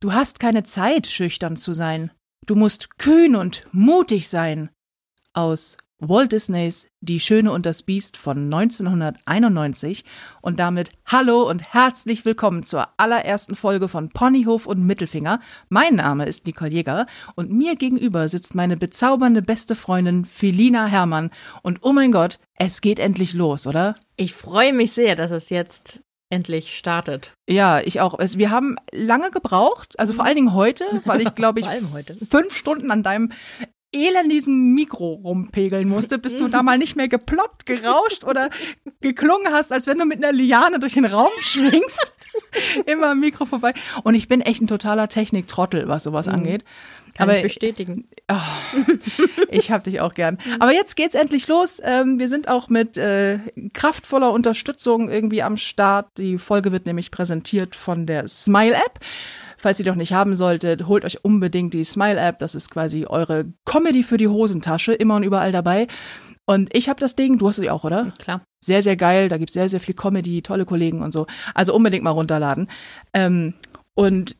Du hast keine Zeit, schüchtern zu sein. Du musst kühn und mutig sein. Aus Walt Disneys Die Schöne und das Biest von 1991 und damit hallo und herzlich willkommen zur allerersten Folge von Ponyhof und Mittelfinger. Mein Name ist Nicole Jäger und mir gegenüber sitzt meine bezaubernde beste Freundin Felina Herrmann und oh mein Gott, es geht endlich los, oder? Ich freue mich sehr, dass es jetzt endlich startet. Ja, ich auch. wir haben lange gebraucht, also vor allen Dingen heute, weil ich glaube ich fünf Stunden an deinem elendigen Mikro rumpegeln musste, bis du da mal nicht mehr geploppt, gerauscht oder geklungen hast, als wenn du mit einer Liane durch den Raum schwingst. Immer am Mikro vorbei. Und ich bin echt ein totaler Techniktrottel, was sowas mhm. angeht. Kann Aber, ich bestätigen. Oh, ich hab dich auch gern. Aber jetzt geht's endlich los. Ähm, wir sind auch mit äh, kraftvoller Unterstützung irgendwie am Start. Die Folge wird nämlich präsentiert von der Smile App. Falls ihr doch nicht haben solltet, holt euch unbedingt die Smile App. Das ist quasi eure Comedy für die Hosentasche, immer und überall dabei. Und ich habe das Ding, du hast sie auch, oder? Klar. Sehr, sehr geil. Da gibt's sehr, sehr viel Comedy, tolle Kollegen und so. Also unbedingt mal runterladen. Ähm, und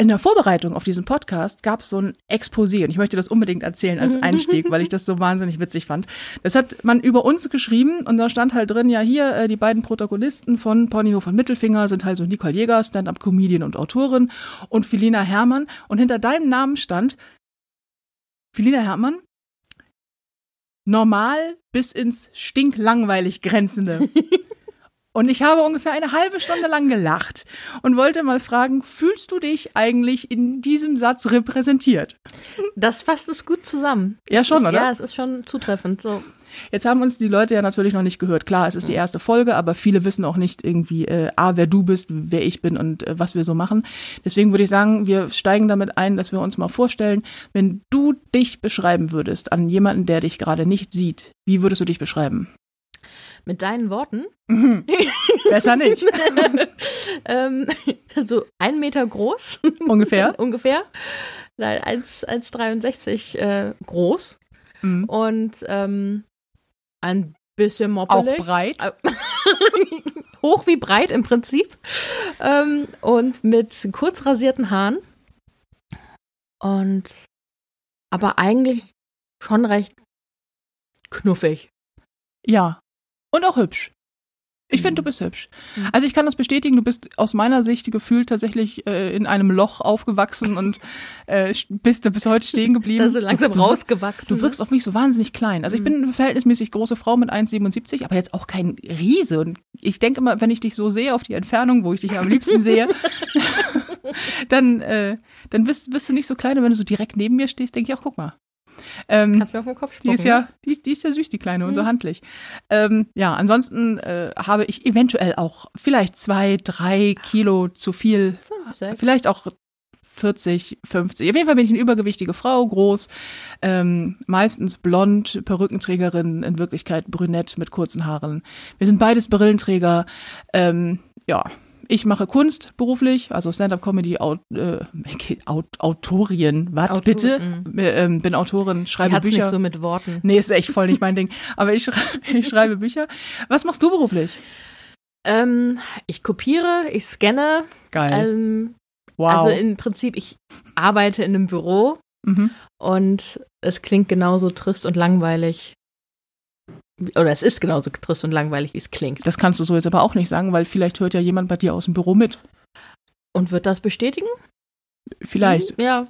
in der Vorbereitung auf diesen Podcast gab es so ein Exposé und ich möchte das unbedingt erzählen als Einstieg, weil ich das so wahnsinnig witzig fand. Das hat man über uns geschrieben und da stand halt drin, ja hier, äh, die beiden Protagonisten von Ponyhof und Mittelfinger sind halt so Nicole Jäger, Stand-up-Comedian und Autorin und Filina Herrmann und hinter deinem Namen stand Filina Herrmann, normal bis ins stinklangweilig grenzende. Und ich habe ungefähr eine halbe Stunde lang gelacht und wollte mal fragen, fühlst du dich eigentlich in diesem Satz repräsentiert? Das fasst es gut zusammen. Ja, schon, ist, oder? Ja, es ist schon zutreffend. So. Jetzt haben uns die Leute ja natürlich noch nicht gehört. Klar, es ist die erste Folge, aber viele wissen auch nicht irgendwie, äh, A, wer du bist, wer ich bin und äh, was wir so machen. Deswegen würde ich sagen, wir steigen damit ein, dass wir uns mal vorstellen, wenn du dich beschreiben würdest an jemanden, der dich gerade nicht sieht, wie würdest du dich beschreiben? Mit deinen Worten? Besser nicht. ähm, so ein Meter groß. Ungefähr. Ungefähr. 1,63 äh, groß. Mhm. Und ähm, ein bisschen moppelig. Auch breit. Hoch wie breit im Prinzip. Ähm, und mit kurz rasierten Haaren. Und aber eigentlich schon recht knuffig. Ja, und auch hübsch. Ich finde, du mhm. bist hübsch. Mhm. Also ich kann das bestätigen, du bist aus meiner Sicht gefühlt tatsächlich äh, in einem Loch aufgewachsen und äh, bist bis heute stehen geblieben. Also langsam du, rausgewachsen. Du wirkst auf mich so wahnsinnig klein. Also ich bin mhm. eine verhältnismäßig große Frau mit 1,77, aber jetzt auch kein Riese. Und ich denke immer, wenn ich dich so sehe auf die Entfernung, wo ich dich am liebsten sehe, dann, äh, dann bist, bist du nicht so klein. Und wenn du so direkt neben mir stehst, denke ich auch, guck mal, ähm, Kannst mir auf den Kopf spucken. Die ist ja, die ist, die ist ja süß, die Kleine, mhm. und so handlich. Ähm, ja, ansonsten äh, habe ich eventuell auch vielleicht zwei, drei Kilo zu viel. Fünf, sechs. Vielleicht auch 40, 50. Auf jeden Fall bin ich eine übergewichtige Frau, groß, ähm, meistens blond, Perückenträgerin, in Wirklichkeit brünett mit kurzen Haaren. Wir sind beides Brillenträger. Ähm, ja, ich mache Kunst beruflich, also Stand-up-Comedy, Aut, äh, Aut, Autorin, was Autor, bitte? Mm. Ähm, bin Autorin, schreibe Hat's Bücher. nicht so mit Worten. Nee, ist echt voll nicht mein Ding. Aber ich, schrei ich schreibe Bücher. Was machst du beruflich? Ähm, ich kopiere, ich scanne. Geil. Ähm, wow. Also im Prinzip, ich arbeite in einem Büro mhm. und es klingt genauso trist und langweilig oder es ist genauso trist und langweilig, wie es klingt. Das kannst du so jetzt aber auch nicht sagen, weil vielleicht hört ja jemand bei dir aus dem Büro mit. Und wird das bestätigen? Vielleicht. Hm, ja.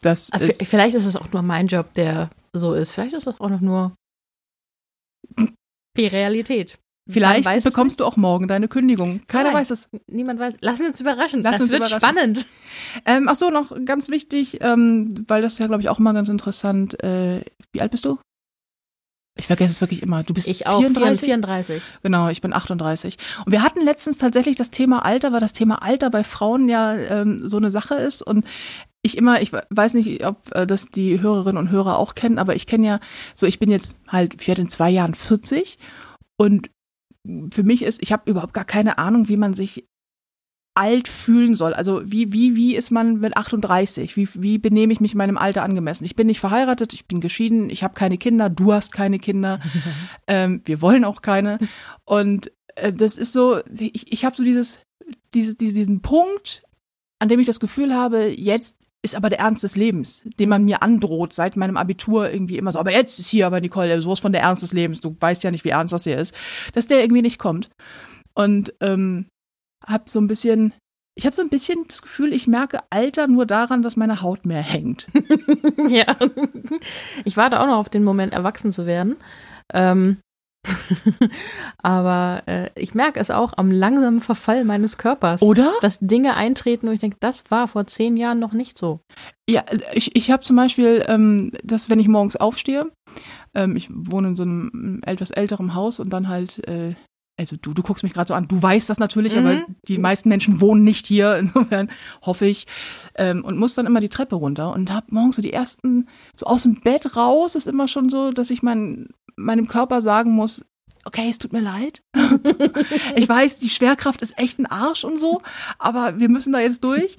Das ah, ist vielleicht ist es auch nur mein Job, der so ist. Vielleicht ist es auch noch nur die Realität. Vielleicht bekommst du auch morgen deine Kündigung. Keiner Nein, weiß es. Niemand weiß. Lass uns überraschen. Lass das uns wird überraschen. spannend. Ähm, ach so, noch ganz wichtig, ähm, weil das ist ja, glaube ich, auch mal ganz interessant. Äh, wie alt bist du? Ich vergesse es wirklich immer. Du bist ich auch, 34? 34. Genau, ich bin 38. Und wir hatten letztens tatsächlich das Thema Alter, weil das Thema Alter bei Frauen ja ähm, so eine Sache ist. Und ich immer, ich weiß nicht, ob äh, das die Hörerinnen und Hörer auch kennen, aber ich kenne ja, so ich bin jetzt halt, ich werde in zwei Jahren 40 und für mich ist, ich habe überhaupt gar keine Ahnung, wie man sich alt fühlen soll. Also wie, wie, wie ist man mit 38? Wie, wie benehme ich mich meinem Alter angemessen? Ich bin nicht verheiratet, ich bin geschieden, ich habe keine Kinder, du hast keine Kinder, ähm, wir wollen auch keine. Und äh, das ist so, ich, ich habe so dieses, dieses, diesen Punkt an dem ich das Gefühl habe, jetzt ist aber der Ernst des Lebens, den man mir androht seit meinem Abitur irgendwie immer so, aber jetzt ist hier aber Nicole, so ist von der Ernst des Lebens, du weißt ja nicht, wie ernst das hier ist, dass der irgendwie nicht kommt. Und ähm, hab so ein bisschen, ich habe so ein bisschen das Gefühl, ich merke Alter nur daran, dass meine Haut mehr hängt. ja. Ich warte auch noch auf den Moment, erwachsen zu werden. Ähm, Aber äh, ich merke es auch am langsamen Verfall meines Körpers. Oder? Dass Dinge eintreten und ich denke, das war vor zehn Jahren noch nicht so. Ja, ich, ich habe zum Beispiel, ähm, dass wenn ich morgens aufstehe, ähm, ich wohne in so einem etwas älteren Haus und dann halt äh, also du, du guckst mich gerade so an, du weißt das natürlich, mhm. aber die meisten Menschen wohnen nicht hier, insofern hoffe ich. Ähm, und muss dann immer die Treppe runter und hab morgens so die ersten, so aus dem Bett raus, ist immer schon so, dass ich mein, meinem Körper sagen muss, okay, es tut mir leid. ich weiß, die Schwerkraft ist echt ein Arsch und so, aber wir müssen da jetzt durch.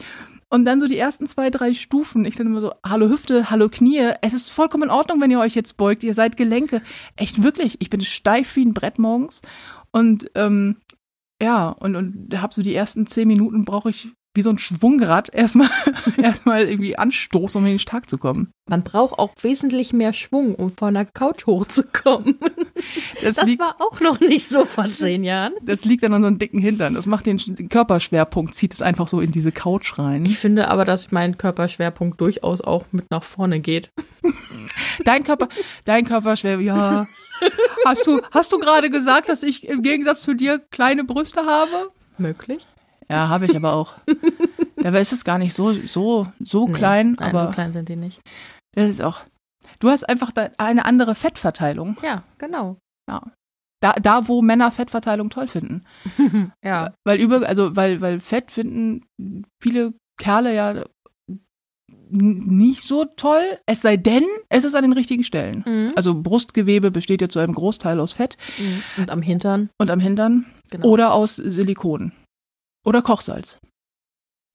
Und dann so die ersten zwei, drei Stufen. Ich dann immer so, hallo Hüfte, hallo Knie. Es ist vollkommen in Ordnung, wenn ihr euch jetzt beugt. Ihr seid Gelenke. Echt wirklich. Ich bin steif wie ein Brett morgens. Und ähm, ja, und, und hab so die ersten zehn Minuten brauche ich wie so ein Schwungrad erstmal erstmal irgendwie Anstoß, um in den Tag zu kommen. Man braucht auch wesentlich mehr Schwung, um von der Couch hochzukommen. Das, das liegt, war auch noch nicht so vor zehn Jahren. Das liegt an unseren dicken Hintern. Das macht den Körperschwerpunkt, zieht es einfach so in diese Couch rein. Ich finde aber, dass mein Körperschwerpunkt durchaus auch mit nach vorne geht. Dein Körper, dein Körperschwerpunkt, ja. Hast du, hast du gerade gesagt, dass ich im Gegensatz zu dir kleine Brüste habe? Möglich. Ja, habe ich aber auch. Dabei ist es gar nicht so, so, so nee, klein. Nein, aber so klein sind die nicht. Das ist auch. Du hast einfach eine andere Fettverteilung. Ja, genau. Ja. Da, da, wo Männer Fettverteilung toll finden. ja. Weil über, also weil, weil Fett finden viele Kerle ja nicht so toll, es sei denn, es ist an den richtigen Stellen. Mhm. Also Brustgewebe besteht ja zu einem Großteil aus Fett. Mhm. Und am Hintern. Und am Hintern. Genau. Oder aus Silikon. Oder Kochsalz.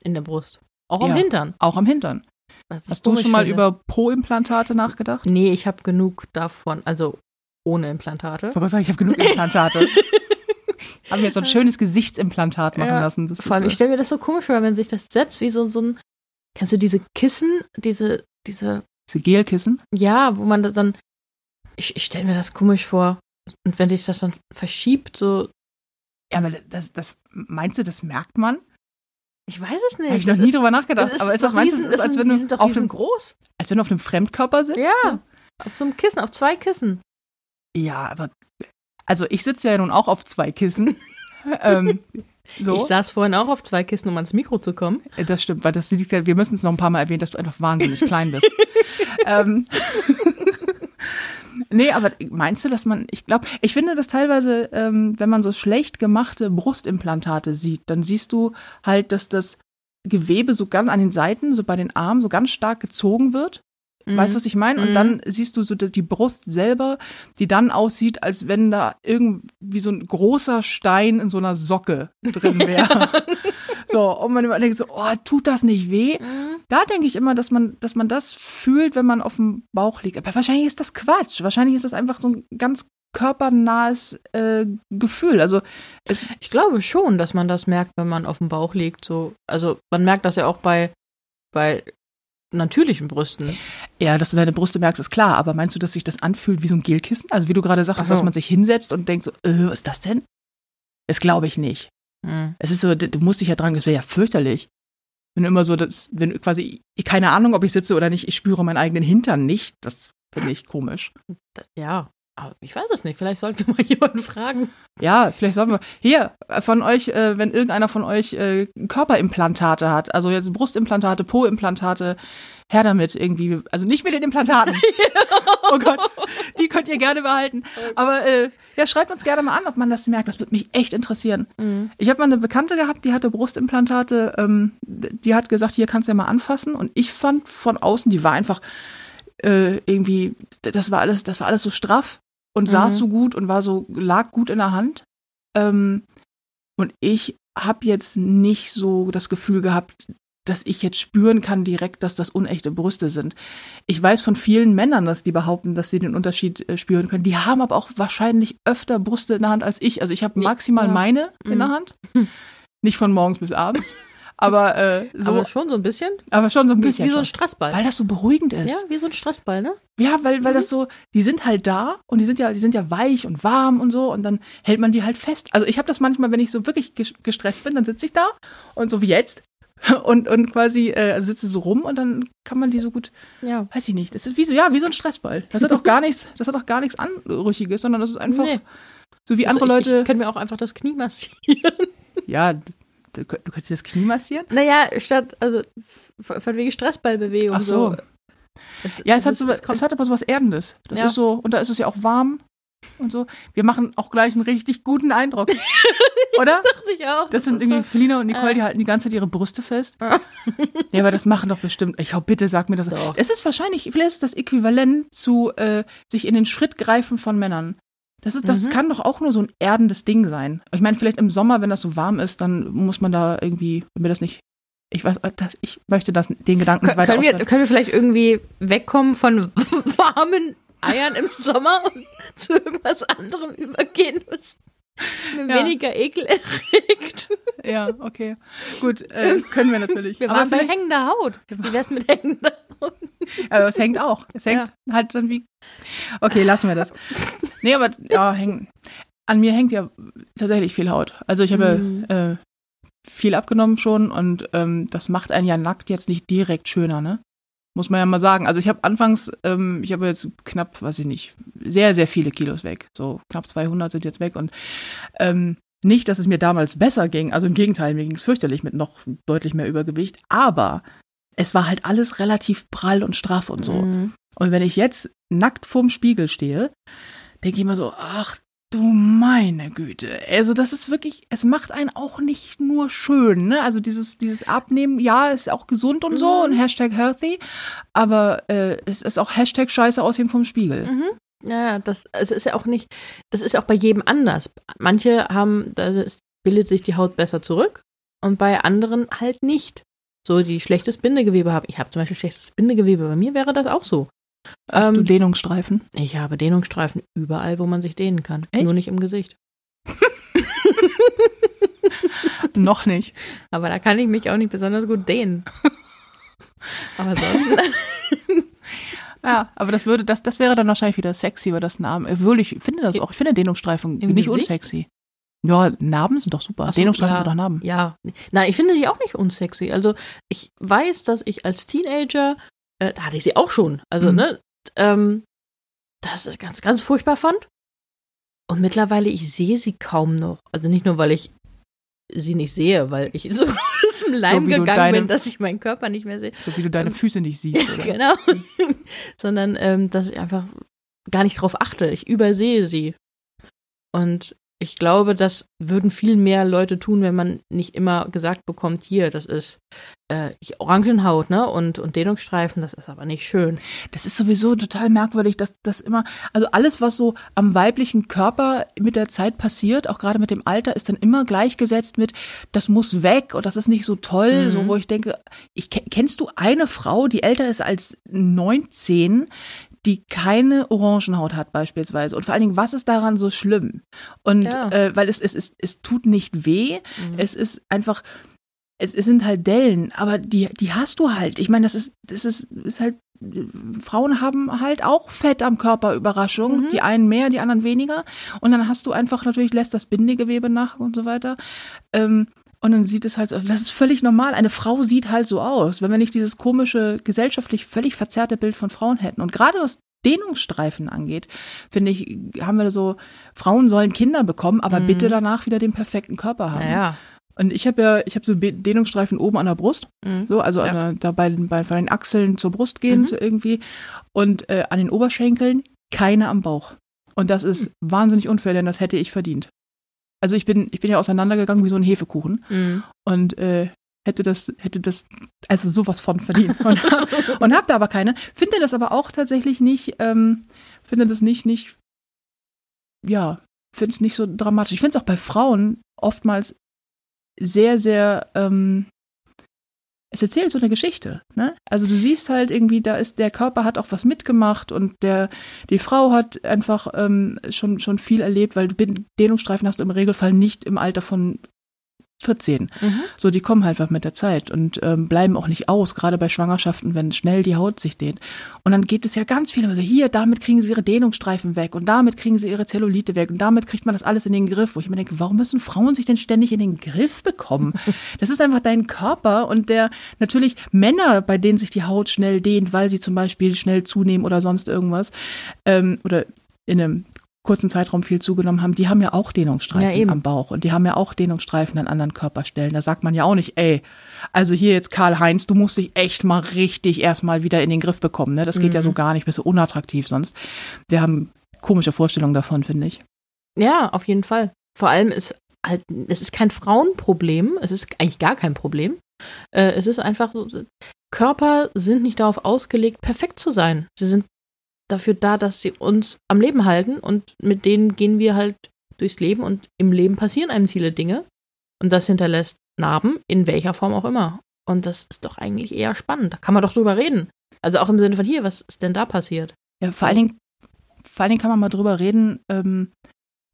In der Brust. Auch am ja, Hintern. Auch am Hintern. Hast du schon mal finde. über Po-Implantate nachgedacht? Nee, ich habe genug davon, also ohne Implantate. Ich sagen, ich habe genug Implantate. haben mir so ein schönes Gesichtsimplantat machen ja, lassen. Das vor allem, ich stelle mir das so komisch vor, wenn sich das setzt wie so, so ein, kennst du diese Kissen, diese, diese. Diese Gelkissen? Ja, wo man dann, ich, ich stelle mir das komisch vor. Und wenn sich das dann verschiebt, so ja, aber das, das, meinst du, das merkt man? Ich weiß es nicht. Habe ich noch nie ist, drüber nachgedacht. Ist aber ist das, meinst du, ist, als wenn du auf einem, groß. als wenn du auf einem Fremdkörper sitzt? Ja, auf so einem Kissen, auf zwei Kissen. Ja, aber, also ich sitze ja nun auch auf zwei Kissen. ähm, so. Ich saß vorhin auch auf zwei Kissen, um ans Mikro zu kommen. Das stimmt, weil das wir müssen es noch ein paar Mal erwähnen, dass du einfach wahnsinnig klein bist. ähm, Nee, aber meinst du, dass man, ich glaube, ich finde das teilweise, ähm, wenn man so schlecht gemachte Brustimplantate sieht, dann siehst du halt, dass das Gewebe so ganz an den Seiten, so bei den Armen, so ganz stark gezogen wird. Mhm. Weißt du, was ich meine? Und mhm. dann siehst du so die Brust selber, die dann aussieht, als wenn da irgendwie so ein großer Stein in so einer Socke drin wäre. so, und man immer denkt so, oh, tut das nicht weh? Mhm. Da denke ich immer, dass man, dass man das fühlt, wenn man auf dem Bauch liegt. Aber wahrscheinlich ist das Quatsch. Wahrscheinlich ist das einfach so ein ganz körpernahes äh, Gefühl. Also ich glaube schon, dass man das merkt, wenn man auf dem Bauch liegt. So, also man merkt das ja auch bei bei natürlichen Brüsten. Ja, dass du deine Brüste merkst, ist klar. Aber meinst du, dass sich das anfühlt wie so ein Gelkissen? Also wie du gerade sagst, so. dass man sich hinsetzt und denkt so, äh, was ist das denn? Das glaube ich nicht. Hm. Es ist so, du musst dich ja dran, das wäre ja fürchterlich. Wenn du immer so, das, wenn quasi, keine Ahnung, ob ich sitze oder nicht, ich spüre meinen eigenen Hintern nicht. Das finde ich komisch. Ja, aber ich weiß es nicht. Vielleicht sollten wir mal jemanden fragen. Ja, vielleicht sollten wir. Hier, äh, von euch, äh, wenn irgendeiner von euch äh, Körperimplantate hat, also jetzt Brustimplantate, Po-Implantate, her damit irgendwie. Also nicht mit den Implantaten. oh Gott, die könnt ihr gerne behalten. Aber äh, ja, schreibt uns gerne mal an, ob man das merkt. Das würde mich echt interessieren. Mhm. Ich habe mal eine Bekannte gehabt, die hatte Brustimplantate. Ähm, die hat gesagt, hier kannst du ja mal anfassen. Und ich fand von außen, die war einfach äh, irgendwie, das war alles, das war alles so straff und mhm. saß so gut und war so, lag gut in der Hand. Ähm, und ich habe jetzt nicht so das Gefühl gehabt, dass ich jetzt spüren kann direkt, dass das unechte Brüste sind. Ich weiß von vielen Männern, dass die behaupten, dass sie den Unterschied äh, spüren können. Die haben aber auch wahrscheinlich öfter Brüste in der Hand als ich. Also ich habe maximal ja. meine in der mhm. Hand. Nicht von morgens bis abends. Aber äh, so. Aber schon so ein bisschen. Aber schon so ein bisschen. Wie, wie so ein Stressball. Weil das so beruhigend ist. Ja, wie so ein Stressball, ne? Ja, weil, weil mhm. das so, die sind halt da und die sind ja, die sind ja weich und warm und so und dann hält man die halt fest. Also ich habe das manchmal, wenn ich so wirklich gestresst bin, dann sitze ich da und so wie jetzt und, und quasi äh, sitze so rum und dann kann man die so gut, ja. weiß ich nicht. Das ist wie so, ja, wie so ein Stressball. Das hat auch gar nichts, das hat auch gar nichts Anrüchiges, sondern das ist einfach nee. so wie andere also ich, Leute. Ich kann mir auch einfach das Knie massieren. Ja, du, du kannst dir das Knie massieren? Naja, statt, also von wegen Stressballbewegung. Ach so. so. Es, ja, es, hat, so, es hat aber so was Erdendes. Das ja. ist so, und da ist es ja auch warm und so. Wir machen auch gleich einen richtig guten Eindruck. Oder? Das dachte ich auch. Das sind irgendwie Felina und Nicole, die halten die ganze Zeit ihre Brüste fest. ja, aber das machen doch bestimmt. Ich hoffe, bitte sag mir das. Doch. Es ist wahrscheinlich, vielleicht ist das Äquivalent zu äh, sich in den Schritt greifen von Männern. Das, ist, das mhm. kann doch auch nur so ein erdendes Ding sein. Ich meine, vielleicht im Sommer, wenn das so warm ist, dann muss man da irgendwie, wenn mir das nicht ich weiß, das, ich möchte das, den Gedanken Kön weiter können wir, können wir vielleicht irgendwie wegkommen von warmen Eiern im Sommer und zu irgendwas anderem übergehen, mir ja. weniger Ekel erregt? Ja, okay. Gut, äh, können wir natürlich. Wir waren bei hängender Haut. Wie wär's mit hängender Haut? Aber es hängt auch. Es hängt ja. halt dann wie. Okay, lassen wir das. Nee, aber ja, hängen. An mir hängt ja tatsächlich viel Haut. Also ich habe mhm. äh, viel abgenommen schon und ähm, das macht einen ja nackt jetzt nicht direkt schöner, ne? Muss man ja mal sagen. Also ich habe anfangs, ähm, ich habe jetzt knapp, weiß ich nicht, sehr, sehr viele Kilos weg. So knapp 200 sind jetzt weg und ähm, nicht, dass es mir damals besser ging. Also im Gegenteil, mir ging es fürchterlich mit noch deutlich mehr Übergewicht. Aber es war halt alles relativ prall und straff und so. Mhm. Und wenn ich jetzt nackt vorm Spiegel stehe, denke ich immer so, ach du meine Güte. Also das ist wirklich, es macht einen auch nicht nur schön, ne? Also dieses, dieses Abnehmen, ja, ist auch gesund und so mhm. und Hashtag healthy, aber äh, es ist auch Hashtag Scheiße aussehen vom Spiegel. Mhm. Ja, das, es ist ja auch nicht, das ist auch bei jedem anders. Manche haben, also es bildet sich die Haut besser zurück und bei anderen halt nicht. So, die schlechtes Bindegewebe haben. Ich habe zum Beispiel schlechtes Bindegewebe. Bei mir wäre das auch so. Hast ähm, du Dehnungsstreifen? Ich habe Dehnungsstreifen überall, wo man sich dehnen kann. Echt? Nur nicht im Gesicht. Noch nicht. Aber da kann ich mich auch nicht besonders gut dehnen. Aber sonst. ja, aber das würde, das, das wäre dann wahrscheinlich wieder sexy, weil das Narben. Obwohl ich finde das auch, ich finde Dehnungsstreifen Im nicht Gesicht? unsexy. Ja, Narben sind doch super. So, Dehnungsstreifen ja, sind doch Narben. Ja. Nein, ich finde die auch nicht unsexy. Also ich weiß, dass ich als Teenager äh, da hatte ich sie auch schon. Also, mhm. ne, ähm, das ist ganz, ganz furchtbar fand. Und mittlerweile, ich sehe sie kaum noch. Also nicht nur, weil ich sie nicht sehe, weil ich so aus dem Leim so gegangen deine, bin, dass ich meinen Körper nicht mehr sehe. So wie du deine ähm, Füße nicht siehst, oder? genau. Sondern, ähm, dass ich einfach gar nicht drauf achte. Ich übersehe sie. Und ich glaube, das würden viel mehr Leute tun, wenn man nicht immer gesagt bekommt, hier, das ist äh, Orangenhaut, ne? Und, und Dehnungsstreifen, das ist aber nicht schön. Das ist sowieso total merkwürdig, dass das immer, also alles, was so am weiblichen Körper mit der Zeit passiert, auch gerade mit dem Alter, ist dann immer gleichgesetzt mit, das muss weg und das ist nicht so toll, mhm. so wo ich denke, ich kennst du eine Frau, die älter ist als 19, die keine Orangenhaut hat beispielsweise. Und vor allen Dingen, was ist daran so schlimm? Und ja. äh, weil es, es, es, es tut nicht weh, mhm. es ist einfach, es, es sind halt Dellen, aber die, die hast du halt. Ich meine, das ist, das ist, ist halt, Frauen haben halt auch Fett am Körper, Überraschung. Mhm. Die einen mehr, die anderen weniger. Und dann hast du einfach natürlich, lässt das Bindegewebe nach und so weiter. Ähm, und dann sieht es halt, so, das ist völlig normal. Eine Frau sieht halt so aus, wenn wir nicht dieses komische, gesellschaftlich völlig verzerrte Bild von Frauen hätten. Und gerade was Dehnungsstreifen angeht, finde ich, haben wir so, Frauen sollen Kinder bekommen, aber mhm. bitte danach wieder den perfekten Körper haben. Ja. Und ich habe ja, ich habe so Dehnungsstreifen oben an der Brust, mhm. so, also ja. der, da bei, bei, bei den Achseln zur Brust gehend mhm. irgendwie und äh, an den Oberschenkeln keine am Bauch. Und das ist mhm. wahnsinnig unfair, denn das hätte ich verdient also ich bin, ich bin ja auseinandergegangen wie so ein Hefekuchen mhm. und äh, hätte das, hätte das, also sowas von verdient und, und hab da aber keine. Finde das aber auch tatsächlich nicht, ähm, finde das nicht, nicht, ja, finde es nicht so dramatisch. Ich finde es auch bei Frauen oftmals sehr, sehr ähm, es erzählt so eine Geschichte. Ne? Also du siehst halt irgendwie, da ist der Körper hat auch was mitgemacht und der die Frau hat einfach ähm, schon schon viel erlebt, weil Dehnungsstreifen hast du im Regelfall nicht im Alter von 14. Mhm. So, die kommen halt mit der Zeit und ähm, bleiben auch nicht aus, gerade bei Schwangerschaften, wenn schnell die Haut sich dehnt. Und dann gibt es ja ganz viele, also hier, damit kriegen sie ihre Dehnungsstreifen weg und damit kriegen sie ihre Zellulite weg und damit kriegt man das alles in den Griff, wo ich mir denke, warum müssen Frauen sich denn ständig in den Griff bekommen? Das ist einfach dein Körper und der natürlich Männer, bei denen sich die Haut schnell dehnt, weil sie zum Beispiel schnell zunehmen oder sonst irgendwas, ähm, oder in einem kurzen Zeitraum viel zugenommen haben, die haben ja auch Dehnungsstreifen ja, am Bauch und die haben ja auch Dehnungsstreifen an anderen Körperstellen. Da sagt man ja auch nicht, ey, also hier jetzt Karl-Heinz, du musst dich echt mal richtig erstmal wieder in den Griff bekommen. Ne? Das geht mhm. ja so mhm. gar nicht, bist du unattraktiv sonst. Wir haben komische Vorstellungen davon, finde ich. Ja, auf jeden Fall. Vor allem ist halt, es ist kein Frauenproblem, es ist eigentlich gar kein Problem. Äh, es ist einfach so, Körper sind nicht darauf ausgelegt, perfekt zu sein. Sie sind dafür da, dass sie uns am Leben halten und mit denen gehen wir halt durchs Leben und im Leben passieren einem viele Dinge und das hinterlässt Narben, in welcher Form auch immer. Und das ist doch eigentlich eher spannend. Da kann man doch drüber reden. Also auch im Sinne von hier, was ist denn da passiert? Ja, vor allen Dingen, vor allen Dingen kann man mal drüber reden, ähm,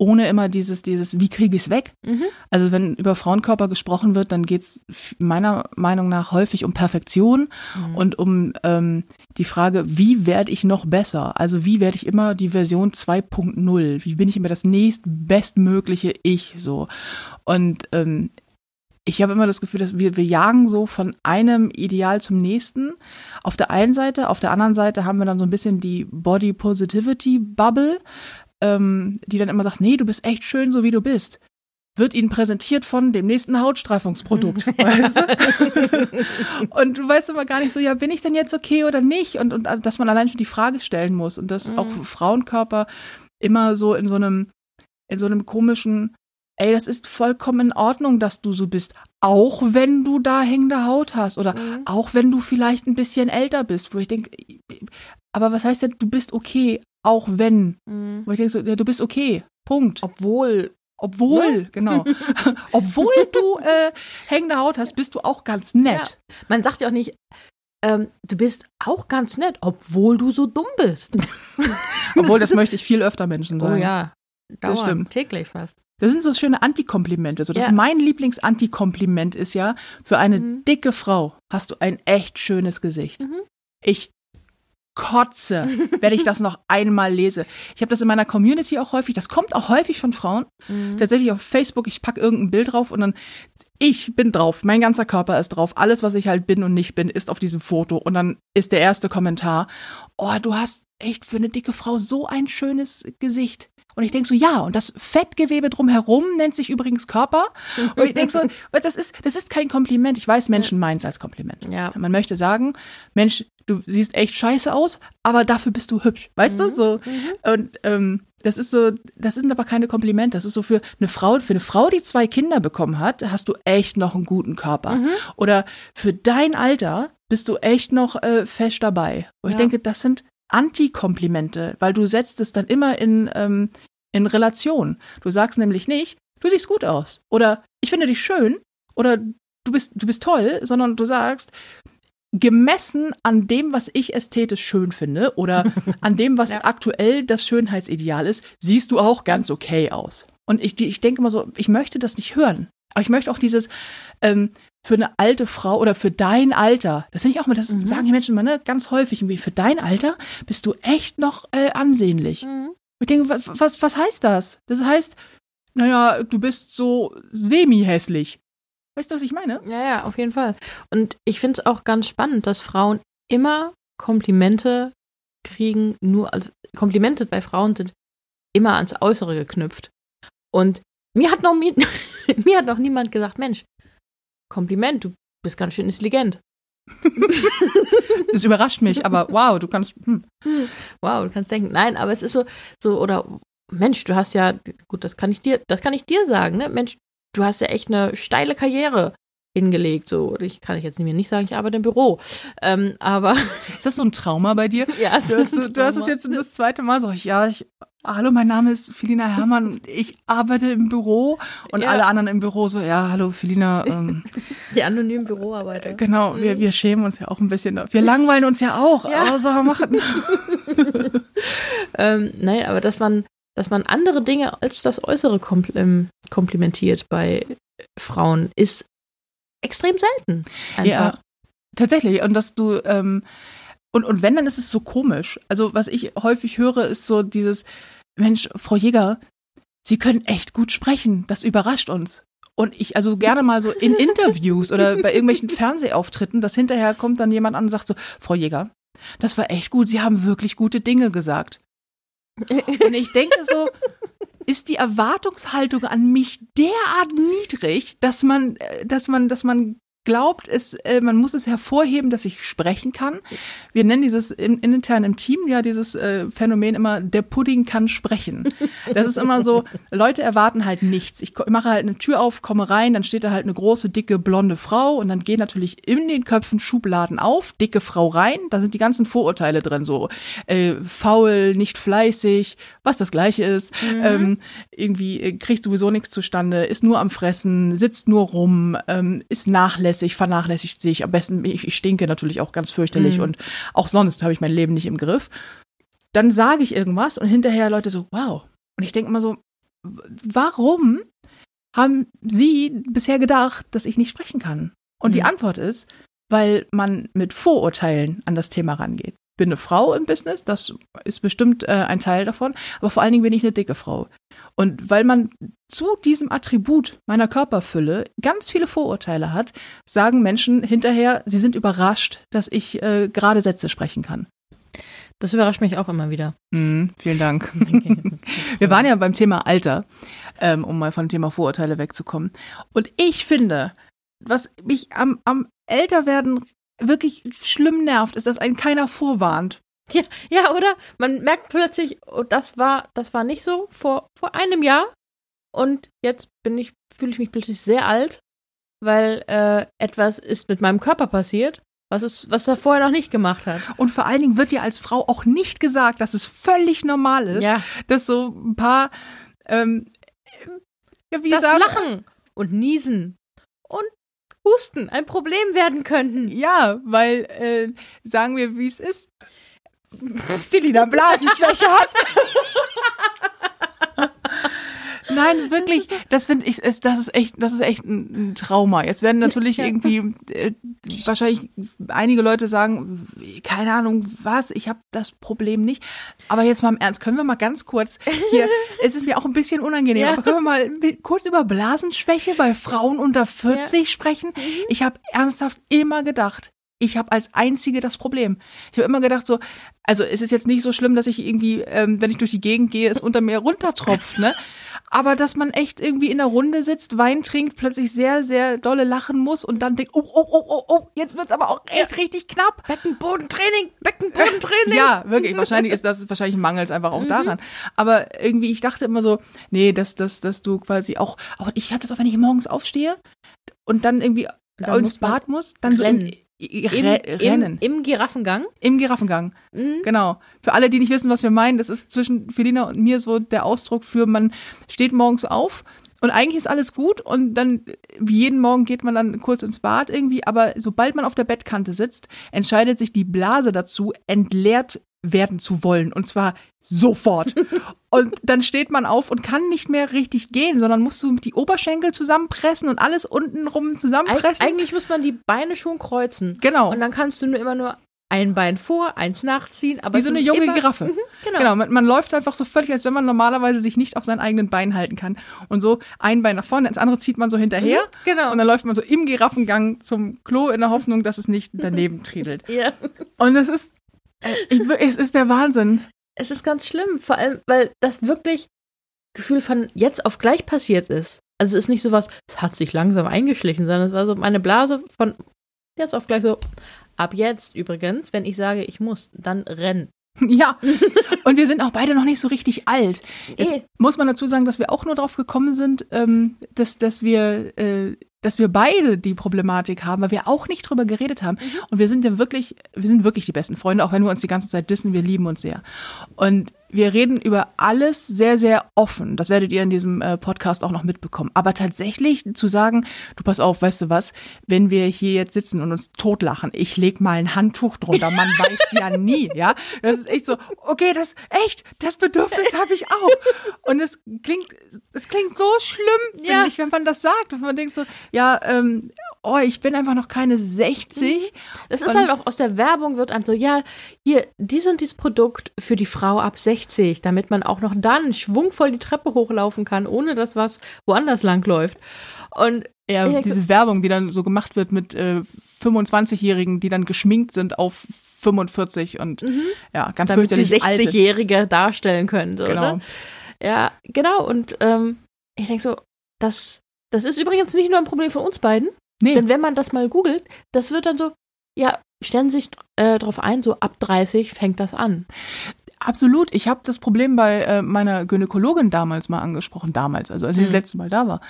ohne immer dieses, dieses, wie kriege ich es weg? Mhm. Also wenn über Frauenkörper gesprochen wird, dann geht es meiner Meinung nach häufig um Perfektion mhm. und um ähm, die Frage, wie werde ich noch besser? Also wie werde ich immer die Version 2.0? Wie bin ich immer das nächstbestmögliche Ich so? Und ähm, ich habe immer das Gefühl, dass wir, wir jagen so von einem Ideal zum nächsten. Auf der einen Seite, auf der anderen Seite haben wir dann so ein bisschen die Body Positivity Bubble, ähm, die dann immer sagt, nee, du bist echt schön, so wie du bist wird ihnen präsentiert von dem nächsten Hautstreifungsprodukt, weißt du? und du weißt immer gar nicht so, ja, bin ich denn jetzt okay oder nicht? Und, und dass man allein schon die Frage stellen muss und dass mhm. auch Frauenkörper immer so in so einem, in so einem komischen, ey, das ist vollkommen in Ordnung, dass du so bist, auch wenn du da hängende Haut hast oder mhm. auch wenn du vielleicht ein bisschen älter bist, wo ich denke, aber was heißt denn, du bist okay, auch wenn. Mhm. Wo ich denke so, ja, du bist okay. Punkt. Obwohl. Obwohl, ja. genau. Obwohl du äh, hängende Haut hast, bist du auch ganz nett. Ja. Man sagt ja auch nicht, ähm, du bist auch ganz nett, obwohl du so dumm bist. obwohl, das möchte ich viel öfter Menschen sagen. Oh ja. Dauernd, das stimmt. Täglich fast. Das sind so schöne Antikomplimente. So, das ja. mein Lieblings-Antikompliment ist ja, für eine mhm. dicke Frau hast du ein echt schönes Gesicht. Mhm. Ich kotze, wenn ich das noch einmal lese. Ich habe das in meiner Community auch häufig, das kommt auch häufig von Frauen. Mhm. Tatsächlich auf Facebook, ich packe irgendein Bild drauf und dann ich bin drauf, mein ganzer Körper ist drauf, alles, was ich halt bin und nicht bin, ist auf diesem Foto. Und dann ist der erste Kommentar, oh, du hast echt für eine dicke Frau so ein schönes Gesicht. Und ich denke so, ja, und das Fettgewebe drumherum nennt sich übrigens Körper. Und ich denke so, das ist, das ist kein Kompliment. Ich weiß, Menschen meinen es als Kompliment. Ja. Man möchte sagen, Mensch, du siehst echt scheiße aus, aber dafür bist du hübsch. Weißt mhm. du? So. Mhm. Und ähm, das ist so, das sind aber keine Komplimente. Das ist so für eine Frau, für eine Frau, die zwei Kinder bekommen hat, hast du echt noch einen guten Körper. Mhm. Oder für dein Alter bist du echt noch äh, fest dabei. Und ja. ich denke, das sind Anti-Komplimente, weil du setzt es dann immer in, ähm, in Relation. Du sagst nämlich nicht, du siehst gut aus oder ich finde dich schön oder du bist, du bist toll, sondern du sagst, gemessen an dem, was ich ästhetisch schön finde oder an dem, was ja. aktuell das Schönheitsideal ist, siehst du auch ganz okay aus. Und ich, ich denke mal so, ich möchte das nicht hören. Aber ich möchte auch dieses ähm, für eine alte Frau oder für dein Alter, das finde ich auch mal, das mhm. sagen die Menschen immer ne, ganz häufig, für dein Alter bist du echt noch äh, ansehnlich. Mhm. Ich denke, was, was, was heißt das? Das heißt, naja, du bist so semi-hässlich. Weißt du, was ich meine? Ja, ja, auf jeden Fall. Und ich finde es auch ganz spannend, dass Frauen immer Komplimente kriegen, nur, also Komplimente bei Frauen sind immer ans Äußere geknüpft. Und mir hat noch, mir hat noch niemand gesagt, Mensch, Kompliment, du bist ganz schön intelligent. das überrascht mich, aber wow, du kannst. Hm. Wow, du kannst denken. Nein, aber es ist so, so, oder Mensch, du hast ja, gut, das kann ich dir, das kann ich dir sagen, ne? Mensch, du hast ja echt eine steile Karriere hingelegt. So, ich kann ich jetzt mir nicht sagen, ich arbeite im Büro. Ähm, aber ist das so ein Trauma bei dir? ja, du hast, du hast es jetzt das zweite Mal so. Ja, ich, hallo, mein Name ist Felina Herrmann. Ich arbeite im Büro und ja. alle anderen im Büro so. Ja, hallo, Felina. Ähm, Die anonymen Büroarbeiter. Genau, wir, mhm. wir schämen uns ja auch ein bisschen. Wir langweilen uns ja auch. Ja. Also machen. ähm, nein, aber dass man dass man andere Dinge als das Äußere kompl komplimentiert bei Frauen ist extrem selten. Einfach. Ja, tatsächlich. Und dass du, ähm, und, und wenn, dann ist es so komisch. Also, was ich häufig höre, ist so dieses, Mensch, Frau Jäger, Sie können echt gut sprechen. Das überrascht uns. Und ich, also gerne mal so in Interviews oder bei irgendwelchen Fernsehauftritten, dass hinterher kommt dann jemand an und sagt so, Frau Jäger, das war echt gut. Sie haben wirklich gute Dinge gesagt. Und ich denke so, ist die Erwartungshaltung an mich derart niedrig, dass man, äh, dass man, dass man glaubt, es, äh, man muss es hervorheben, dass ich sprechen kann. Wir nennen dieses in, intern im Team ja dieses äh, Phänomen immer, der Pudding kann sprechen. Das ist immer so, Leute erwarten halt nichts. Ich mache halt eine Tür auf, komme rein, dann steht da halt eine große, dicke, blonde Frau und dann gehen natürlich in den Köpfen Schubladen auf, dicke Frau rein, da sind die ganzen Vorurteile drin, so äh, faul, nicht fleißig, was das gleiche ist, mhm. ähm, irgendwie äh, kriegt sowieso nichts zustande, ist nur am Fressen, sitzt nur rum, ähm, ist nachlässig vernachlässigt, vernachlässigt sich. Am besten, ich, ich stinke natürlich auch ganz fürchterlich mhm. und auch sonst habe ich mein Leben nicht im Griff. Dann sage ich irgendwas und hinterher Leute so, wow. Und ich denke immer so, warum haben Sie bisher gedacht, dass ich nicht sprechen kann? Und mhm. die Antwort ist, weil man mit Vorurteilen an das Thema rangeht. Ich bin eine Frau im Business, das ist bestimmt äh, ein Teil davon, aber vor allen Dingen bin ich eine dicke Frau. Und weil man zu diesem Attribut meiner Körperfülle ganz viele Vorurteile hat, sagen Menschen hinterher, sie sind überrascht, dass ich äh, gerade Sätze sprechen kann. Das überrascht mich auch immer wieder. Mm, vielen Dank. Wir waren ja beim Thema Alter, ähm, um mal vom Thema Vorurteile wegzukommen. Und ich finde, was mich am, am Älterwerden wirklich schlimm nervt, ist, dass einen keiner vorwarnt. Ja, ja, oder? Man merkt plötzlich, oh, das war, das war nicht so vor, vor einem Jahr. Und jetzt bin ich, fühle ich mich plötzlich sehr alt, weil äh, etwas ist mit meinem Körper passiert, was, es, was er vorher noch nicht gemacht hat. Und vor allen Dingen wird dir als Frau auch nicht gesagt, dass es völlig normal ist, ja. dass so ein paar ähm, wie das sagen, Lachen und Niesen und Husten ein Problem werden könnten. Ja, weil äh, sagen wir, wie es ist. Felina Blasenschwäche hat. Nein, wirklich, das finde ich, das ist echt, das ist echt ein, Trauma. Jetzt werden natürlich irgendwie äh, wahrscheinlich einige Leute sagen, keine Ahnung was, ich habe das Problem nicht. Aber jetzt mal im Ernst, können wir mal ganz kurz hier, es ist mir auch ein bisschen unangenehm, ja. aber können wir mal kurz über Blasenschwäche bei Frauen unter 40 ja. sprechen? Mhm. Ich habe ernsthaft immer gedacht, ich habe als Einzige das Problem. Ich habe immer gedacht so, also es ist jetzt nicht so schlimm, dass ich irgendwie, ähm, wenn ich durch die Gegend gehe, es unter mir runtertropft, ne? Aber dass man echt irgendwie in der Runde sitzt, Wein trinkt, plötzlich sehr, sehr dolle lachen muss und dann denkt, oh, oh, oh, oh, oh, jetzt wird's aber auch echt richtig knapp. Beckenbodentraining, Beckenbodentraining. Ja, wirklich. Wahrscheinlich ist das, wahrscheinlich mangelt einfach auch mhm. daran. Aber irgendwie, ich dachte immer so, nee, dass, dass, dass du quasi auch, auch ich habe das auch, wenn ich morgens aufstehe und dann irgendwie ins Bad muss, dann so im, im, Rennen. Im, Im, Giraffengang? Im Giraffengang. Mhm. Genau. Für alle, die nicht wissen, was wir meinen, das ist zwischen Felina und mir so der Ausdruck für, man steht morgens auf und eigentlich ist alles gut und dann, wie jeden Morgen geht man dann kurz ins Bad irgendwie, aber sobald man auf der Bettkante sitzt, entscheidet sich die Blase dazu, entleert werden zu wollen. Und zwar sofort. und dann steht man auf und kann nicht mehr richtig gehen, sondern musst du die Oberschenkel zusammenpressen und alles untenrum zusammenpressen. Eig eigentlich muss man die Beine schon kreuzen. Genau. Und dann kannst du nur immer nur ein Bein vor, eins nachziehen, aber wie so eine junge immer, Giraffe. Mhm, genau. genau man, man, läuft einfach so völlig, als wenn man normalerweise sich nicht auf seinen eigenen Bein halten kann. Und so ein Bein nach vorne, das andere zieht man so hinterher. Mhm, genau. Und dann läuft man so im Giraffengang zum Klo in der Hoffnung, dass es nicht daneben triedelt. ja. Und es ist ich, es ist der Wahnsinn. Es ist ganz schlimm, vor allem, weil das wirklich Gefühl von jetzt auf gleich passiert ist. Also es ist nicht so was, es hat sich langsam eingeschlichen, sondern es war so meine Blase von jetzt auf gleich so, ab jetzt übrigens, wenn ich sage, ich muss, dann rennen. Ja, und wir sind auch beide noch nicht so richtig alt. Jetzt muss man dazu sagen, dass wir auch nur drauf gekommen sind, ähm, dass, dass wir äh, dass wir beide die Problematik haben, weil wir auch nicht drüber geredet haben. Mhm. Und wir sind ja wirklich, wir sind wirklich die besten Freunde, auch wenn wir uns die ganze Zeit dissen, wir lieben uns sehr. Und wir reden über alles sehr, sehr offen. Das werdet ihr in diesem äh, Podcast auch noch mitbekommen. Aber tatsächlich zu sagen, du pass auf, weißt du was, wenn wir hier jetzt sitzen und uns totlachen, ich leg mal ein Handtuch drunter, man weiß ja nie, ja. Das ist echt so, okay, das, echt, das Bedürfnis habe ich auch. Und es klingt, es klingt so schlimm, finde ja. ich, wenn man das sagt. Und man denkt so, ja, ähm, oh, ich bin einfach noch keine 60. Das ist halt auch aus der Werbung wird einem so, ja, hier, dies und dieses Produkt für die Frau ab 60, damit man auch noch dann schwungvoll die Treppe hochlaufen kann, ohne dass was woanders lang läuft. Und ja, diese Werbung, die dann so gemacht wird mit äh, 25-Jährigen, die dann geschminkt sind auf 45 und mhm. ja, ganz Damit sie 60-Jährige darstellen können. So, genau. Ne? Ja, genau. Und ähm, ich denke so, das, das ist übrigens nicht nur ein Problem von uns beiden. Nee. Denn wenn man das mal googelt, das wird dann so, ja, stellen Sie sich äh, drauf ein, so ab 30 fängt das an. Absolut. Ich habe das Problem bei äh, meiner Gynäkologin damals mal angesprochen, damals, also als ich das mhm. letzte Mal da war.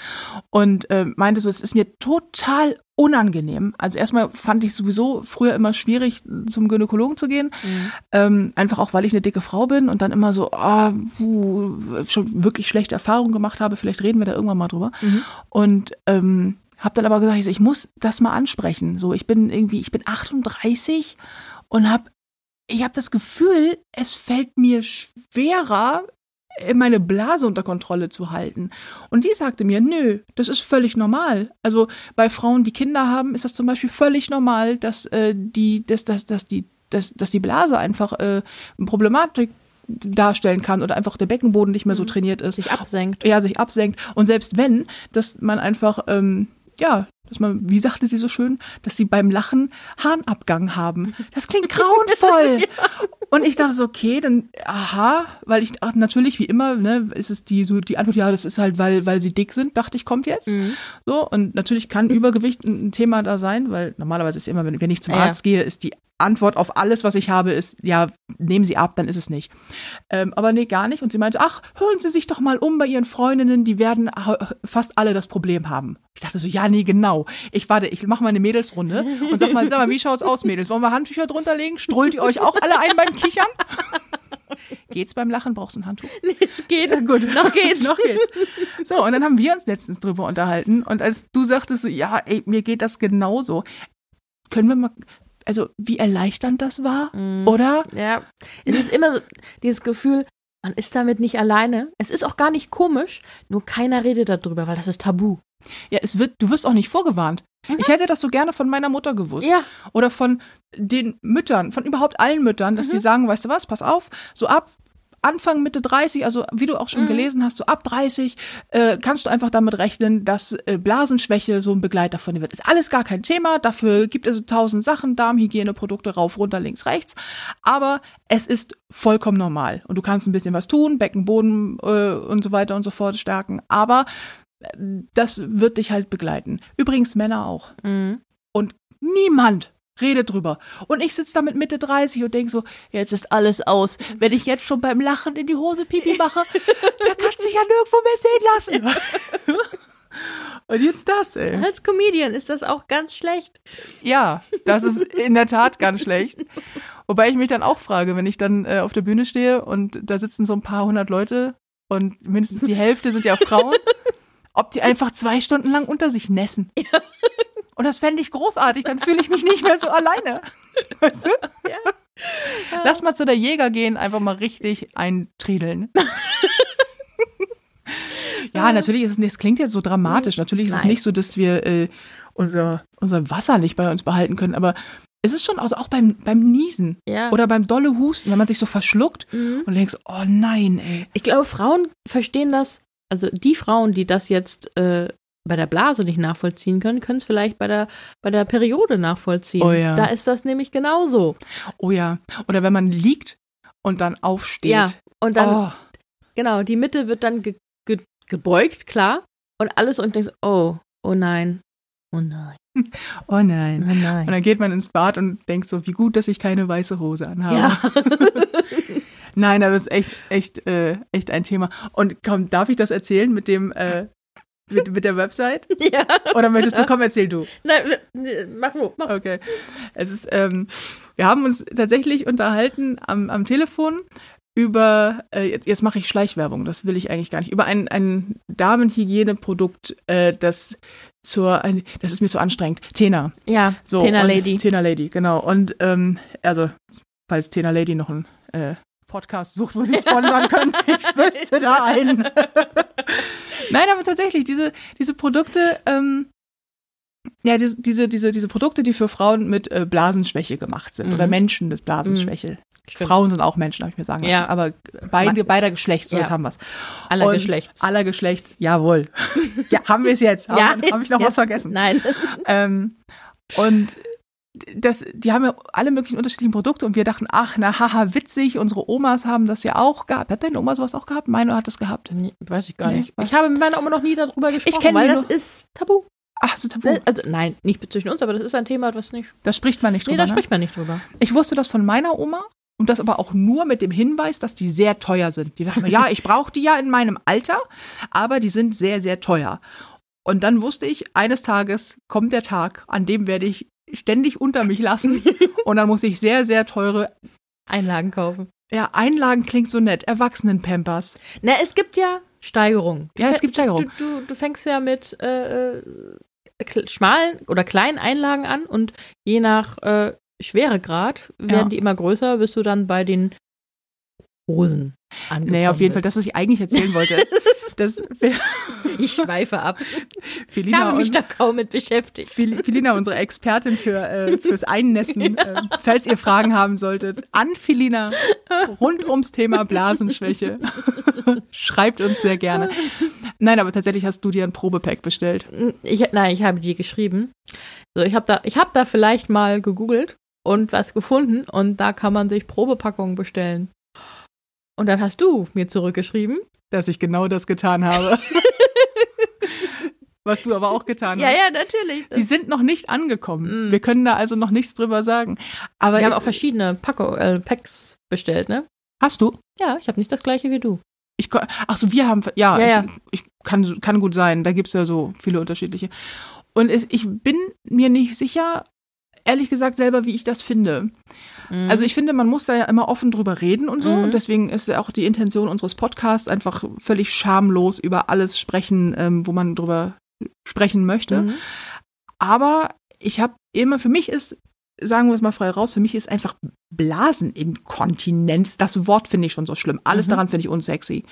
Und äh, meinte so, es ist mir total unangenehm. Also erstmal fand ich sowieso früher immer schwierig, zum Gynäkologen zu gehen. Mhm. Ähm, einfach auch, weil ich eine dicke Frau bin und dann immer so, oh, puh, schon wirklich schlechte Erfahrungen gemacht habe. Vielleicht reden wir da irgendwann mal drüber. Mhm. Und ähm, habe dann aber gesagt, ich, so, ich muss das mal ansprechen. So, ich bin irgendwie, ich bin 38 und habe ich habe das Gefühl, es fällt mir schwerer, meine Blase unter Kontrolle zu halten. Und die sagte mir, nö, das ist völlig normal. Also bei Frauen, die Kinder haben, ist das zum Beispiel völlig normal, dass äh, die, dass, dass, dass die, dass, dass die Blase einfach äh, eine Problematik darstellen kann oder einfach der Beckenboden nicht mehr so mhm. trainiert ist. Sich absenkt. Ja, sich absenkt. Und selbst wenn, dass man einfach ähm, ja, dass man, wie sagte sie so schön, dass sie beim Lachen Harnabgang haben. Das klingt grauenvoll. ja. Und ich dachte so, okay, dann, aha, weil ich, ach, natürlich, wie immer, ne, ist es die, so, die Antwort, ja, das ist halt, weil, weil sie dick sind, dachte ich, kommt jetzt. Mhm. So, und natürlich kann Übergewicht ein Thema da sein, weil normalerweise ist immer, wenn, wenn ich zum ja. Arzt gehe, ist die Antwort auf alles, was ich habe, ist, ja, nehmen Sie ab, dann ist es nicht. Ähm, aber nee, gar nicht. Und sie meinte, ach, hören Sie sich doch mal um bei Ihren Freundinnen, die werden fast alle das Problem haben. Ich dachte so, ja, nee, genau. Ich warte, ich mache mal eine Mädelsrunde und sag mal, sag mal, wie schaut's aus, Mädels? Wollen wir Handtücher drunter legen? Strullt ihr euch auch alle ein beim Kichern? Geht's beim Lachen? Brauchst du ein Handtuch? Nee, es geht. Na gut. Noch geht's. Noch geht's. So, und dann haben wir uns letztens drüber unterhalten. Und als du sagtest so, ja, ey, mir geht das genauso. Können wir mal, also wie erleichternd das war, mm, oder? Ja, es ist immer so dieses Gefühl, man ist damit nicht alleine. Es ist auch gar nicht komisch, nur keiner redet darüber, weil das ist tabu. Ja, es wird, du wirst auch nicht vorgewarnt. Mhm. Ich hätte das so gerne von meiner Mutter gewusst. Ja. Oder von den Müttern, von überhaupt allen Müttern, dass mhm. sie sagen, weißt du was, pass auf, so ab Anfang, Mitte 30, also wie du auch schon mhm. gelesen hast, so ab 30, äh, kannst du einfach damit rechnen, dass äh, Blasenschwäche so ein Begleiter von dir wird. Ist alles gar kein Thema, dafür gibt es tausend Sachen, Darmhygieneprodukte rauf, runter, links, rechts. Aber es ist vollkommen normal. Und du kannst ein bisschen was tun, Beckenboden äh, und so weiter und so fort stärken. Aber äh, das wird dich halt begleiten. Übrigens Männer auch. Mhm. Und niemand rede drüber. Und ich sitze da mit Mitte 30 und denke so, jetzt ist alles aus. Wenn ich jetzt schon beim Lachen in die Hose Pipi mache, dann kannst du dich ja nirgendwo mehr sehen lassen. Und jetzt das, ey. Als Comedian ist das auch ganz schlecht. Ja, das ist in der Tat ganz schlecht. Wobei ich mich dann auch frage, wenn ich dann äh, auf der Bühne stehe und da sitzen so ein paar hundert Leute und mindestens die Hälfte sind ja Frauen, ob die einfach zwei Stunden lang unter sich nässen. Ja. Und das fände ich großartig, dann fühle ich mich nicht mehr so alleine. Weißt du? Ja. Lass mal zu der Jäger gehen, einfach mal richtig eintriedeln. ja, natürlich ist es nicht, es klingt jetzt so dramatisch. Natürlich ist Nein. es nicht so, dass wir äh, unser, unser Wasser nicht bei uns behalten können, aber es ist schon, also auch beim, beim Niesen ja. oder beim dolle Husten, wenn man sich so verschluckt mhm. und denkst, oh nein, ey. Ich glaube, Frauen verstehen das, also die Frauen, die das jetzt äh, bei der Blase nicht nachvollziehen können, können es vielleicht bei der, bei der Periode nachvollziehen. Oh ja. Da ist das nämlich genauso. Oh ja. Oder wenn man liegt und dann aufsteht. Ja, und dann, oh. genau, die Mitte wird dann ge ge gebeugt, klar. Und alles und denkst, oh, oh nein, oh nein. Oh nein. oh nein. Und dann geht man ins Bad und denkt so, wie gut, dass ich keine weiße Hose anhabe. Ja. Nein, aber das ist echt, echt, äh, echt ein Thema. Und komm, darf ich das erzählen mit dem, äh, mit, mit der Website? Ja. Oder möchtest du, komm, erzähl du. Nein, mach wo, mach. Okay. Es ist, ähm, wir haben uns tatsächlich unterhalten am, am Telefon über, äh, jetzt, jetzt mache ich Schleichwerbung, das will ich eigentlich gar nicht, über ein, ein Damenhygieneprodukt, äh, das zur, ein, das ist mir zu anstrengend, Tena. Ja, so, Tena Lady. Tena Lady, genau. Und ähm, also, falls Tena Lady noch ein äh, Podcast sucht, wo sie sponsern können, ich wüsste da einen. Nein, aber tatsächlich, diese, diese Produkte, ähm, ja, diese, diese, diese, Produkte, die für Frauen mit äh, Blasenschwäche gemacht sind mhm. oder Menschen mit Blasenschwäche. Mhm. Frauen sind auch Menschen, habe ich mir sagen lassen. Ja. Aber beide, beider Geschlechts, so ja. jetzt haben wir es. Aller Und Geschlechts. Aller Geschlechts, jawohl. ja, haben wir es jetzt. Haben, ja. Habe ich noch was vergessen? Nein. Ähm, und das, die haben ja alle möglichen unterschiedlichen Produkte und wir dachten, ach, na haha, witzig, unsere Omas haben das ja auch gehabt. Hat deine Oma sowas auch gehabt? Meine hat das gehabt. Nee, weiß ich gar nee, nicht. Ich habe mit meiner Oma noch nie darüber gesprochen, ich weil das ist tabu. Ach, das ist tabu. Also nein, nicht zwischen uns, aber das ist ein Thema, was nicht. Da spricht man nicht drüber. Nee, da ne? spricht man nicht drüber. Ich wusste das von meiner Oma und das aber auch nur mit dem Hinweis, dass die sehr teuer sind. Die dachten, ja, ich brauche die ja in meinem Alter, aber die sind sehr, sehr teuer. Und dann wusste ich, eines Tages kommt der Tag, an dem werde ich ständig unter mich lassen und dann muss ich sehr, sehr teure Einlagen kaufen. Ja, Einlagen klingt so nett. Erwachsenen-Pampers. Na, es gibt ja Steigerungen. Ja, es gibt Steigerungen. Du, du, du fängst ja mit äh, äh schmalen oder kleinen Einlagen an und je nach äh, Schweregrad werden ja. die immer größer, bis du dann bei den Hosen angekommen Naja, auf jeden Fall das, was ich eigentlich erzählen wollte, ist, dass ich schweife ab. Felina ich habe mich da kaum mit beschäftigt. Felina, unsere Expertin für äh, fürs Einnässen, ja. äh, falls ihr Fragen haben solltet, an Felina rund ums Thema Blasenschwäche. Schreibt uns sehr gerne. Nein, aber tatsächlich hast du dir ein Probepack bestellt. Ich, nein, ich habe dir geschrieben. So, ich habe da, ich habe da vielleicht mal gegoogelt und was gefunden und da kann man sich Probepackungen bestellen. Und dann hast du mir zurückgeschrieben, dass ich genau das getan habe. Was du aber auch getan hast. Ja, ja, natürlich. Sie sind noch nicht angekommen. Mm. Wir können da also noch nichts drüber sagen. Aber Wir haben auch verschiedene Packo, äh, Packs bestellt, ne? Hast du? Ja, ich habe nicht das gleiche wie du. Ich, ach so, wir haben, ja, ja, ja. Ich, ich, kann, kann gut sein. Da gibt es ja so viele unterschiedliche. Und es, ich bin mir nicht sicher, ehrlich gesagt selber, wie ich das finde. Mhm. Also ich finde, man muss da ja immer offen drüber reden und so. Mhm. Und deswegen ist ja auch die Intention unseres Podcasts einfach völlig schamlos über alles sprechen, ähm, wo man drüber sprechen möchte. Mhm. Aber ich habe immer, für mich ist sagen wir es mal frei raus, für mich ist einfach Blaseninkontinenz, das Wort finde ich schon so schlimm. Alles mhm. daran finde ich unsexy.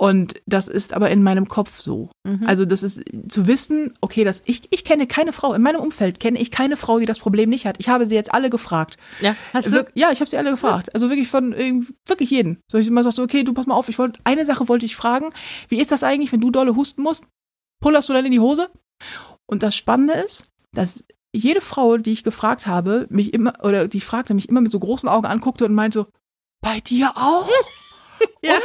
Und das ist aber in meinem Kopf so. Mhm. Also das ist zu wissen, okay, dass ich, ich kenne keine Frau, in meinem Umfeld kenne ich keine Frau, die das Problem nicht hat. Ich habe sie jetzt alle gefragt. Ja, hast du? Ja, ich habe sie alle gefragt. Also wirklich von, wirklich jeden. So ich immer so, okay, du pass mal auf, ich wollte, eine Sache wollte ich fragen. Wie ist das eigentlich, wenn du dolle husten musst? Pullerst du dann in die Hose? Und das Spannende ist, dass jede Frau, die ich gefragt habe, mich immer, oder die fragte, mich immer mit so großen Augen anguckte und meinte so, bei dir auch? ja.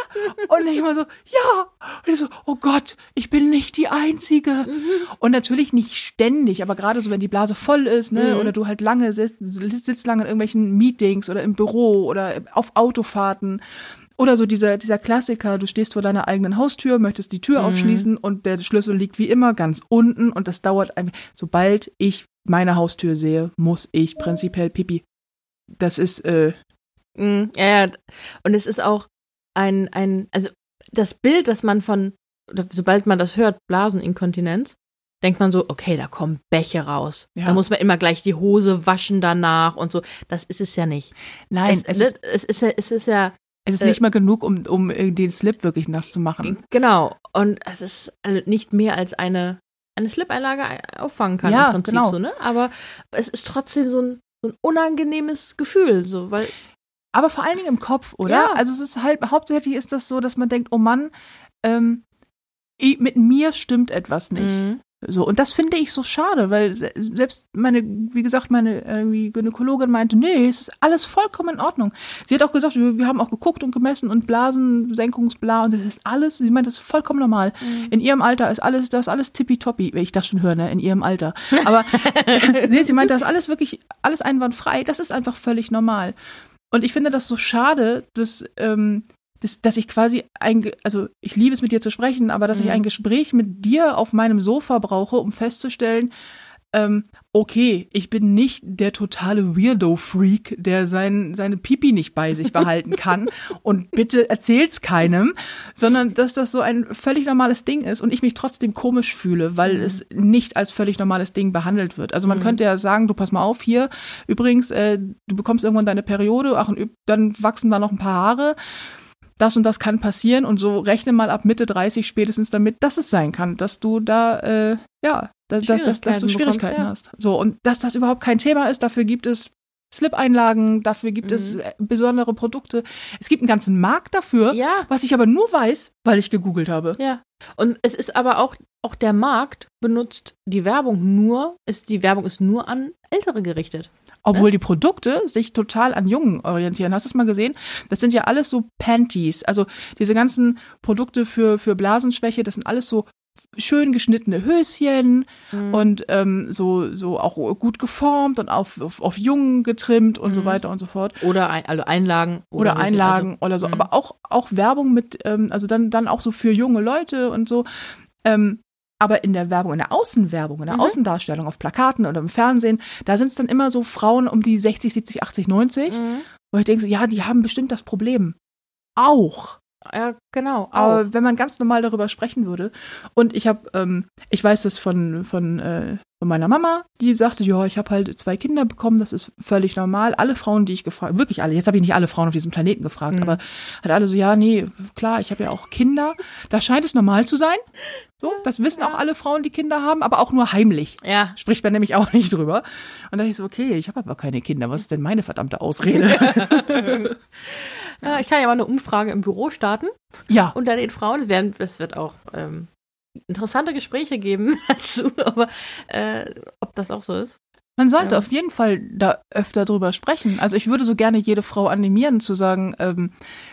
Und ich immer so, ja. Und ich so, oh Gott, ich bin nicht die Einzige. Mhm. Und natürlich nicht ständig, aber gerade so, wenn die Blase voll ist, ne, mhm. oder du halt lange sitzt, sitzt lange in irgendwelchen Meetings oder im Büro oder auf Autofahrten. Oder so dieser, dieser Klassiker, du stehst vor deiner eigenen Haustür, möchtest die Tür mhm. aufschließen und der Schlüssel liegt wie immer ganz unten und das dauert ein, sobald ich meine Haustür sehe, muss ich prinzipiell Pipi. Das ist, äh. Mm, ja, ja. Und es ist auch ein, ein, also das Bild, das man von, sobald man das hört, Blaseninkontinenz, denkt man so, okay, da kommen Bäche raus. Ja. Da muss man immer gleich die Hose waschen danach und so. Das ist es ja nicht. Nein, es, es, ist, es ist ja, es ist ja. Es ist äh, nicht mal genug, um, um den Slip wirklich nass zu machen. Genau. Und es ist also nicht mehr als eine eine Slip-Einlage auffangen kann ja, im Prinzip genau. so, ne? Aber es ist trotzdem so ein, so ein unangenehmes Gefühl, so, weil. Aber vor allen Dingen im Kopf, oder? Ja. Also es ist halt, hauptsächlich ist das so, dass man denkt, oh Mann, ähm, mit mir stimmt etwas nicht. Mhm. So, und das finde ich so schade, weil selbst meine, wie gesagt, meine irgendwie Gynäkologin meinte, nee, es ist alles vollkommen in Ordnung. Sie hat auch gesagt, wir, haben auch geguckt und gemessen und Blasensenkungsbla und das ist alles, sie meint, das ist vollkommen normal. Mhm. In ihrem Alter ist alles, das ist alles tippitoppi, wenn ich das schon höre, ne, in ihrem Alter. Aber nee, sie meint, das ist alles wirklich, alles einwandfrei, das ist einfach völlig normal. Und ich finde das so schade, dass, ähm, dass, dass ich quasi ein, also ich liebe es mit dir zu sprechen, aber dass mhm. ich ein Gespräch mit dir auf meinem Sofa brauche, um festzustellen, ähm, okay, ich bin nicht der totale Weirdo-Freak, der sein, seine Pipi nicht bei sich behalten kann und bitte erzähl's keinem, sondern dass das so ein völlig normales Ding ist und ich mich trotzdem komisch fühle, weil mhm. es nicht als völlig normales Ding behandelt wird. Also man mhm. könnte ja sagen, du pass mal auf hier, übrigens, äh, du bekommst irgendwann deine Periode, ach, und dann wachsen da noch ein paar Haare das und das kann passieren und so rechne mal ab Mitte 30 spätestens damit, dass es sein kann, dass du da, äh, ja, dass, dass, dass, dass du Schwierigkeiten bekommst, ja. hast. So, und dass das überhaupt kein Thema ist, dafür gibt es Slip-Einlagen, dafür gibt mhm. es besondere Produkte. Es gibt einen ganzen Markt dafür, ja. was ich aber nur weiß, weil ich gegoogelt habe. Ja. Und es ist aber auch, auch der Markt benutzt die Werbung nur, ist, die Werbung ist nur an Ältere gerichtet. Obwohl die Produkte sich total an Jungen orientieren. Hast du es mal gesehen? Das sind ja alles so Panties. Also diese ganzen Produkte für, für Blasenschwäche, das sind alles so schön geschnittene Höschen mhm. und ähm, so, so auch gut geformt und auf, auf, auf Jungen getrimmt und mhm. so weiter und so fort. Oder ein, also Einlagen. Oder, oder Einlagen also, oder so. Mhm. Aber auch, auch Werbung mit, ähm, also dann, dann auch so für junge Leute und so. Ähm, aber in der Werbung, in der Außenwerbung, in der mhm. Außendarstellung auf Plakaten oder im Fernsehen, da sind es dann immer so Frauen um die 60, 70, 80, 90. Mhm. Wo ich denke so, ja, die haben bestimmt das Problem. Auch. Ja, genau. Aber auch. wenn man ganz normal darüber sprechen würde. Und ich habe, ähm, ich weiß das von, von, äh, von meiner Mama, die sagte, ja, ich habe halt zwei Kinder bekommen, das ist völlig normal. Alle Frauen, die ich gefragt, wirklich alle, jetzt habe ich nicht alle Frauen auf diesem Planeten gefragt, mhm. aber hat alle so, ja, nee, klar, ich habe ja auch Kinder. Da scheint es normal zu sein. So, das wissen ja. auch alle Frauen, die Kinder haben, aber auch nur heimlich. Ja. Spricht man nämlich auch nicht drüber. Und da dachte ich so, okay, ich habe aber keine Kinder. Was ist denn meine verdammte Ausrede? ja. Ich kann ja mal eine Umfrage im Büro starten. Ja. Unter den Frauen. Es, werden, es wird auch ähm, interessante Gespräche geben dazu, aber äh, ob das auch so ist. Man sollte ja. auf jeden Fall da öfter drüber sprechen. Also ich würde so gerne jede Frau animieren zu sagen, ähm,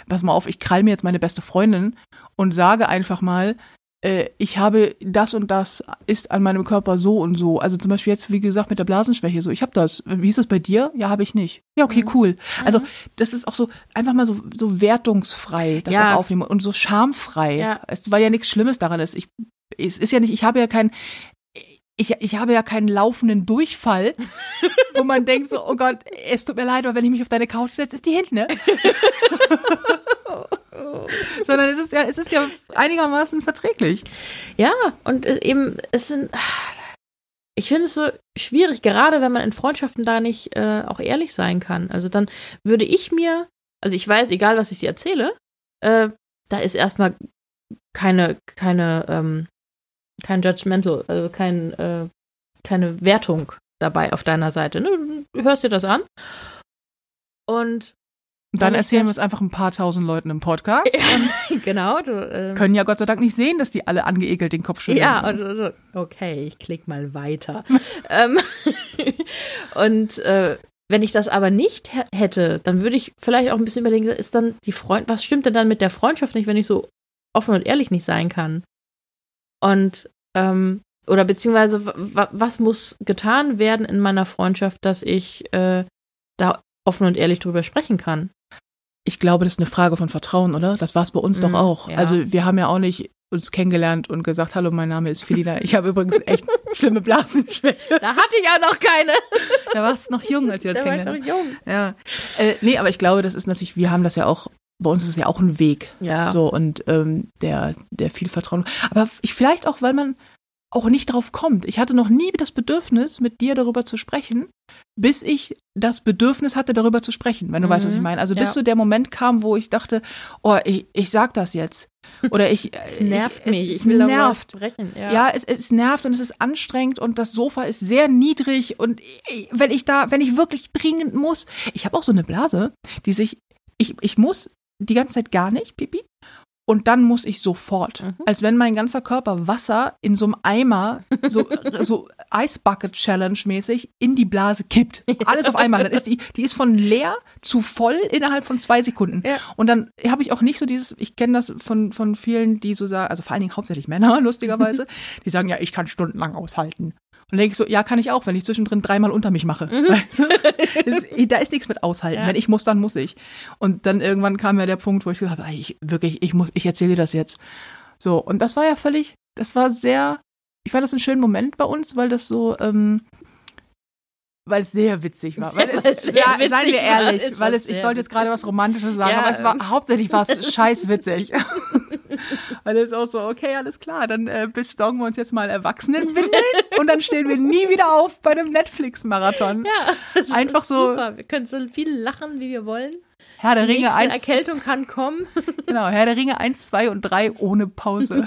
pass mal auf, ich krall mir jetzt meine beste Freundin und sage einfach mal, äh, ich habe das und das ist an meinem Körper so und so. Also zum Beispiel jetzt, wie gesagt, mit der Blasenschwäche so. Ich habe das. Wie ist das bei dir? Ja, habe ich nicht. Ja, okay, mhm. cool. Also mhm. das ist auch so einfach mal so, so wertungsfrei, das ja. auch aufnehmen und so schamfrei. Ja. Es, weil ja nichts Schlimmes daran ist. Ich, es ist ja nicht, ich habe ja kein, ich, ich habe ja keinen laufenden Durchfall, wo man denkt so, oh Gott, es tut mir leid, aber wenn ich mich auf deine Couch setze, ist die hinten, ne? Sondern es ist ja, es ist ja einigermaßen verträglich. Ja, und eben, es sind, ich finde es so schwierig, gerade wenn man in Freundschaften da nicht äh, auch ehrlich sein kann. Also dann würde ich mir, also ich weiß, egal was ich dir erzähle, äh, da ist erstmal keine, keine, ähm, kein Judgmental, also kein, äh, keine Wertung dabei auf deiner Seite. Ne? Du hörst dir das an. Und dann erzählen wir es einfach ein paar tausend Leuten im Podcast. genau. Du, ähm, können ja Gott sei Dank nicht sehen, dass die alle angeekelt den Kopf schütteln. Ja, also, okay, ich klicke mal weiter. ähm, und äh, wenn ich das aber nicht hätte, dann würde ich vielleicht auch ein bisschen überlegen, ist dann die Freund, was stimmt denn dann mit der Freundschaft nicht, wenn ich so offen und ehrlich nicht sein kann? Und ähm, oder beziehungsweise was muss getan werden in meiner Freundschaft, dass ich äh, da offen und ehrlich drüber sprechen kann? Ich glaube, das ist eine Frage von Vertrauen, oder? Das war es bei uns mm, doch auch. Ja. Also wir haben ja auch nicht uns kennengelernt und gesagt, hallo, mein Name ist Felina. Ich habe übrigens echt schlimme Blasenschwäche. Da hatte ich auch noch keine. Da warst du noch jung, als wir uns da kennengelernt haben. Jung. Ja. Äh, nee, aber ich glaube, das ist natürlich, wir haben das ja auch, bei uns ist es ja auch ein Weg. Ja. So, und ähm, der, der viel Vertrauen. Aber ich, vielleicht auch, weil man auch nicht drauf kommt. Ich hatte noch nie das Bedürfnis, mit dir darüber zu sprechen, bis ich das Bedürfnis hatte, darüber zu sprechen, wenn du mhm. weißt, was ich mhm. meine. Also bis ja. so der Moment kam, wo ich dachte, oh, ich, ich sag das jetzt. Oder ich. es nervt ich, mich. Es, es nervt. Sprechen, ja. ja, es, es nervt und es ist anstrengend und das Sofa ist sehr niedrig und wenn ich da, wenn ich wirklich dringend muss, ich habe auch so eine Blase, die sich, ich, ich muss die ganze Zeit gar nicht, Pipi. Und dann muss ich sofort, mhm. als wenn mein ganzer Körper Wasser in so einem Eimer, so, so Eisbucket Challenge mäßig, in die Blase kippt. Alles auf einmal. Dann ist die, die ist von leer zu voll innerhalb von zwei Sekunden. Ja. Und dann habe ich auch nicht so dieses, ich kenne das von, von vielen, die so sagen, also vor allen Dingen hauptsächlich Männer, lustigerweise, die sagen ja, ich kann stundenlang aushalten. Und dann denke ich so, ja, kann ich auch, wenn ich zwischendrin dreimal unter mich mache. Mhm. Weißt du? ist, da ist nichts mit aushalten. Ja. Wenn ich muss, dann muss ich. Und dann irgendwann kam ja der Punkt, wo ich gesagt habe, ich wirklich, ich muss, ich erzähle dir das jetzt. So, und das war ja völlig, das war sehr, ich fand das einen schönen Moment bei uns, weil das so, ähm, weil es sehr witzig war. Weil es, ja, ja seien wir ehrlich, weil es, ich wollte jetzt gerade was Romantisches sagen, ja. aber es war hauptsächlich was scheiß witzig. weil es auch so, okay, alles klar, dann äh, besorgen wir uns jetzt mal Erwachsenenwindeln und dann stehen wir nie wieder auf bei einem Netflix-Marathon. Ja, einfach so. Super. Wir können so viel lachen, wie wir wollen. Herr der Ringe 1. Erkältung kann kommen. Genau, Herr der Ringe 1, 2 und 3 ohne Pause.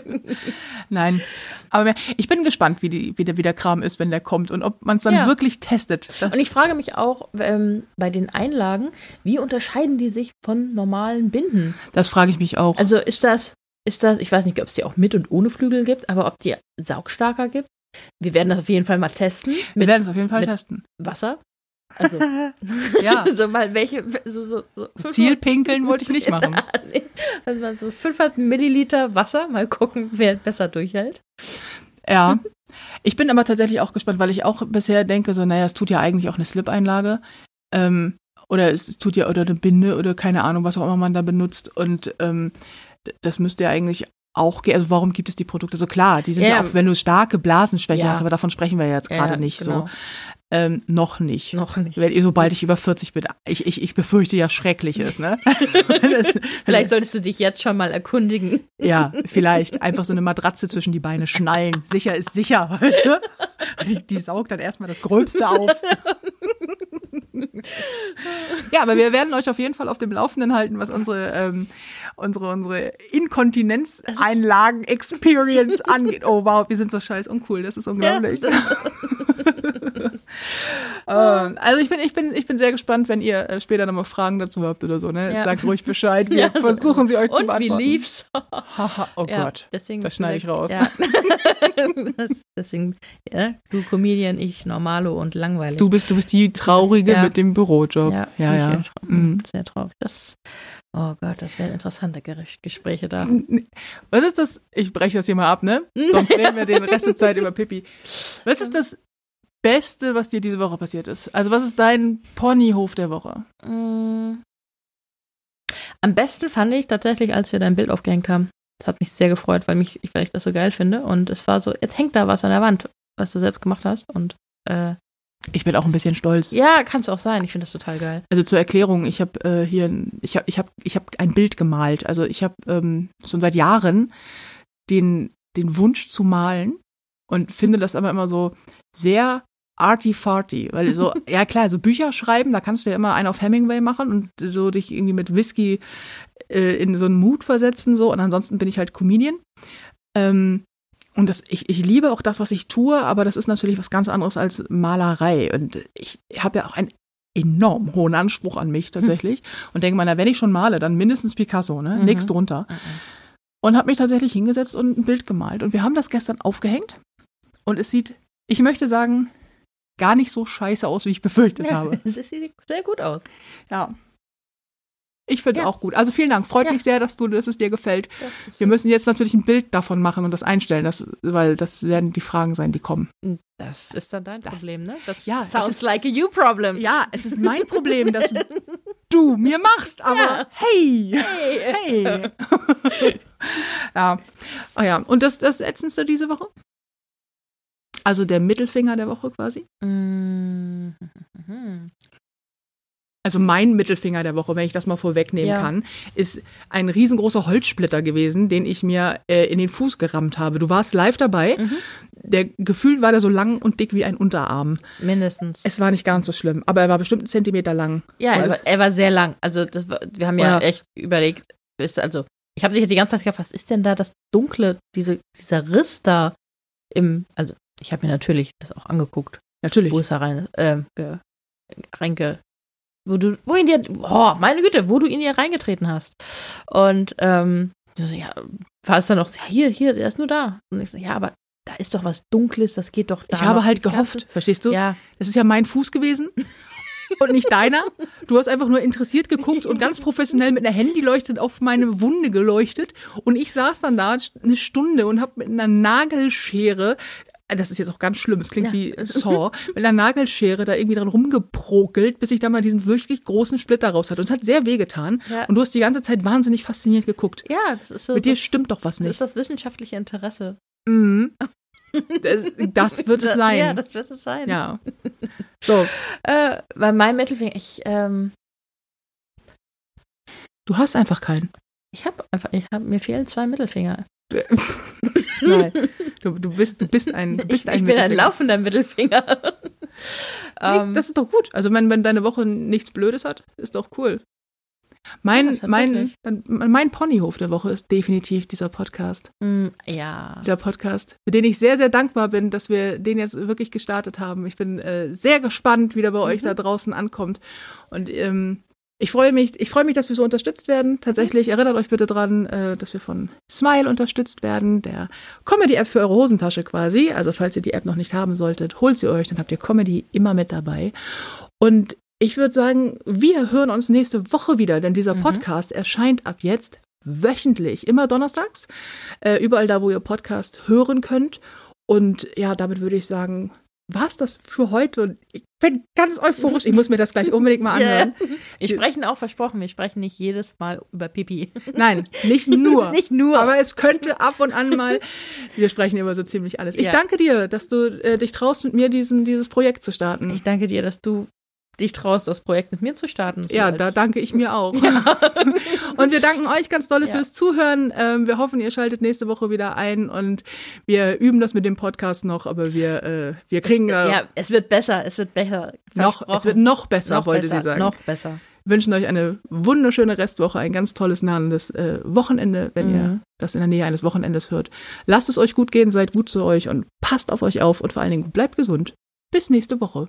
Nein. Aber ich bin gespannt, wie, die, wie, der, wie der Kram ist, wenn der kommt und ob man es dann ja. wirklich testet. Und ich frage mich auch ähm, bei den Einlagen, wie unterscheiden die sich von normalen Binden? Das frage ich mich auch. Also ist das, ist das, ich weiß nicht, ob es die auch mit und ohne Flügel gibt, aber ob die saugstarker gibt. Wir werden das auf jeden Fall mal testen. Wir werden es auf jeden Fall testen. Wasser. Also, ja. so mal welche, so, so, so Zielpinkeln wollte ich nicht machen. Ja, nee. Also mal so 500 Milliliter Wasser, mal gucken, wer besser durchhält. Ja. Ich bin aber tatsächlich auch gespannt, weil ich auch bisher denke, so, naja, es tut ja eigentlich auch eine Slip-Einlage. Ähm, oder es tut ja, oder eine Binde oder keine Ahnung, was auch immer man da benutzt. Und ähm, das müsste ja eigentlich auch, also warum gibt es die Produkte so klar? Die sind ja, ja auch, wenn du starke Blasenschwäche ja. hast, aber davon sprechen wir jetzt gerade ja, nicht genau. so. Ähm, noch nicht. Noch nicht. Wenn, sobald ich über 40 bin. Ich, ich, ich befürchte ja Schreckliches, ne? das, vielleicht solltest du dich jetzt schon mal erkundigen. Ja, vielleicht. Einfach so eine Matratze zwischen die Beine schnallen. Sicher ist sicher, weißt du? Die, die saugt dann erstmal das Gröbste auf. ja, aber wir werden euch auf jeden Fall auf dem Laufenden halten, was unsere, ähm, unsere, unsere Inkontinenzeinlagen-Experience angeht. Oh wow, wir sind so scheiß uncool. Das ist unglaublich. Ja. Ähm, also ich bin, ich bin, ich bin sehr gespannt, wenn ihr äh, später nochmal Fragen dazu habt oder so. Ne? Ja. Sagt ruhig Bescheid. Wir ja, versuchen sie euch zu beantworten. Wie lief's? oh ja, Gott. Deswegen das schneide ich raus. das, deswegen, ja, du Comedian, ich Normalo und langweilig. Du bist, du bist die Traurige bist, mit dem Bürojob. Ja, ja. ja. Mhm. Sehr traurig. Das, Oh Gott, das wären interessante Gespräche da. Was ist das? Ich breche das hier mal ab, ne? Sonst reden wir den Rest der Zeit über Pippi. Was ist das Beste, was dir diese Woche passiert ist? Also, was ist dein Ponyhof der Woche? Mm. Am besten fand ich tatsächlich, als wir dein Bild aufgehängt haben. Das hat mich sehr gefreut, weil, mich, weil ich das so geil finde. Und es war so, jetzt hängt da was an der Wand, was du selbst gemacht hast. Und äh, ich bin auch ein bisschen stolz. Ja, kannst du auch sein. Ich finde das total geil. Also zur Erklärung, ich habe äh, hier, ich habe, ich habe, ich habe ein Bild gemalt. Also ich habe ähm, schon seit Jahren den den Wunsch zu malen und finde das aber immer so sehr arty-farty, weil so, ja klar, so Bücher schreiben, da kannst du ja immer einen auf Hemingway machen und so dich irgendwie mit Whisky äh, in so einen Mut versetzen, so, und ansonsten bin ich halt Comedian. Ähm, und das, ich, ich liebe auch das, was ich tue, aber das ist natürlich was ganz anderes als Malerei. Und ich habe ja auch einen enorm hohen Anspruch an mich tatsächlich. Hm. Und denke mal, na, wenn ich schon male, dann mindestens Picasso, ne? Mhm. Nichts drunter. Mhm. Und habe mich tatsächlich hingesetzt und ein Bild gemalt. Und wir haben das gestern aufgehängt. Und es sieht, ich möchte sagen, gar nicht so scheiße aus, wie ich befürchtet ja, habe. Es sieht sehr gut aus. Ja. Ich finde es ja. auch gut. Also vielen Dank. Freut ja. mich sehr, dass du, dass es dir gefällt. Wir müssen jetzt natürlich ein Bild davon machen und das einstellen, das, weil das werden die Fragen sein, die kommen. Das ist dann dein das, Problem, ne? Das ja, sounds ist, like a you problem. Ja, es ist mein Problem, dass du mir machst, aber hey, hey. hey. ja. Oh ja, und das, das Ätzendste diese Woche? Also der Mittelfinger der Woche quasi? Mhm. Also mein Mittelfinger der Woche, wenn ich das mal vorwegnehmen ja. kann, ist ein riesengroßer Holzsplitter gewesen, den ich mir äh, in den Fuß gerammt habe. Du warst live dabei. Mhm. Der Gefühl war der so lang und dick wie ein Unterarm. Mindestens. Es war nicht ganz so schlimm, aber er war bestimmt einen Zentimeter lang. Ja, er war, er war, sehr lang. Also das war, wir haben ja, ja echt überlegt, also ich habe sich die ganze Zeit gedacht, was ist denn da das Dunkle, diese, dieser Riss da im, also ich habe mir natürlich das auch angeguckt. Natürlich. Wo ist da rein, äh, reinge, wo du, wo ihn dir, oh, meine Güte, wo du ihn hier reingetreten hast. Und, ähm, du so, ja, war es dann auch, ja, hier, hier, der ist nur da. Und ich so, ja, aber da ist doch was Dunkles, das geht doch da. Ich habe halt gehofft, ganze, verstehst du? Ja. Das ist ja mein Fuß gewesen. und nicht deiner. Du hast einfach nur interessiert geguckt und ganz professionell mit einer Handyleuchte auf meine Wunde geleuchtet. Und ich saß dann da eine Stunde und habe mit einer Nagelschere das ist jetzt auch ganz schlimm, es klingt ja. wie Saw, mit einer Nagelschere da irgendwie dran rumgeprokelt, bis ich da mal diesen wirklich großen Splitter raus hatte. Und es hat sehr wehgetan. Ja. Und du hast die ganze Zeit wahnsinnig fasziniert geguckt. Ja, das ist so. Mit dir stimmt doch was nicht. Das ist das wissenschaftliche Interesse. Mhm. Das, das wird es sein. Ja, das wird es sein. Ja. So. Äh, weil mein Mittelfinger, ich, ähm, Du hast einfach keinen. Ich habe einfach, ich habe, mir fehlen zwei Mittelfinger. Nein, du, du, bist, du bist ein, du bist ich, ein ich bin ein laufender Mittelfinger. Ähm. das ist doch gut. Also wenn, wenn deine Woche nichts Blödes hat, ist doch cool. Mein, ja, mein, mein Ponyhof der Woche ist definitiv dieser Podcast. Mm, ja. Dieser Podcast, für den ich sehr, sehr dankbar bin, dass wir den jetzt wirklich gestartet haben. Ich bin äh, sehr gespannt, wie der bei mhm. euch da draußen ankommt. Und ähm, ich freue mich, ich freue mich, dass wir so unterstützt werden. Tatsächlich erinnert euch bitte dran, äh, dass wir von Smile unterstützt werden, der Comedy-App für eure Hosentasche quasi. Also falls ihr die App noch nicht haben solltet, holt sie euch, dann habt ihr Comedy immer mit dabei. Und ich würde sagen, wir hören uns nächste Woche wieder, denn dieser mhm. Podcast mhm. erscheint ab jetzt wöchentlich, immer donnerstags, äh, überall da, wo ihr Podcast hören könnt. Und ja, damit würde ich sagen, war's das für heute? Und ich bin ganz euphorisch. Ich muss mir das gleich unbedingt mal anhören. Yeah. Wir sprechen auch versprochen, wir sprechen nicht jedes Mal über Pipi. Nein, nicht nur. nicht nur. Aber es könnte ab und an mal. Wir sprechen über so ziemlich alles. Ich ja. danke dir, dass du äh, dich traust, mit mir diesen, dieses Projekt zu starten. Ich danke dir, dass du dich traust, das Projekt mit mir zu starten. So ja, da danke ich mir auch. Ja. und wir danken euch ganz dolle ja. fürs Zuhören. Ähm, wir hoffen, ihr schaltet nächste Woche wieder ein und wir üben das mit dem Podcast noch, aber wir, äh, wir kriegen da. Ja, es wird besser, es wird besser. Noch, es wird noch besser, noch wollte besser, sie sagen. Noch besser. Wir wünschen euch eine wunderschöne Restwoche, ein ganz tolles nahendes äh, Wochenende, wenn mhm. ihr das in der Nähe eines Wochenendes hört. Lasst es euch gut gehen, seid gut zu euch und passt auf euch auf und vor allen Dingen bleibt gesund. Bis nächste Woche.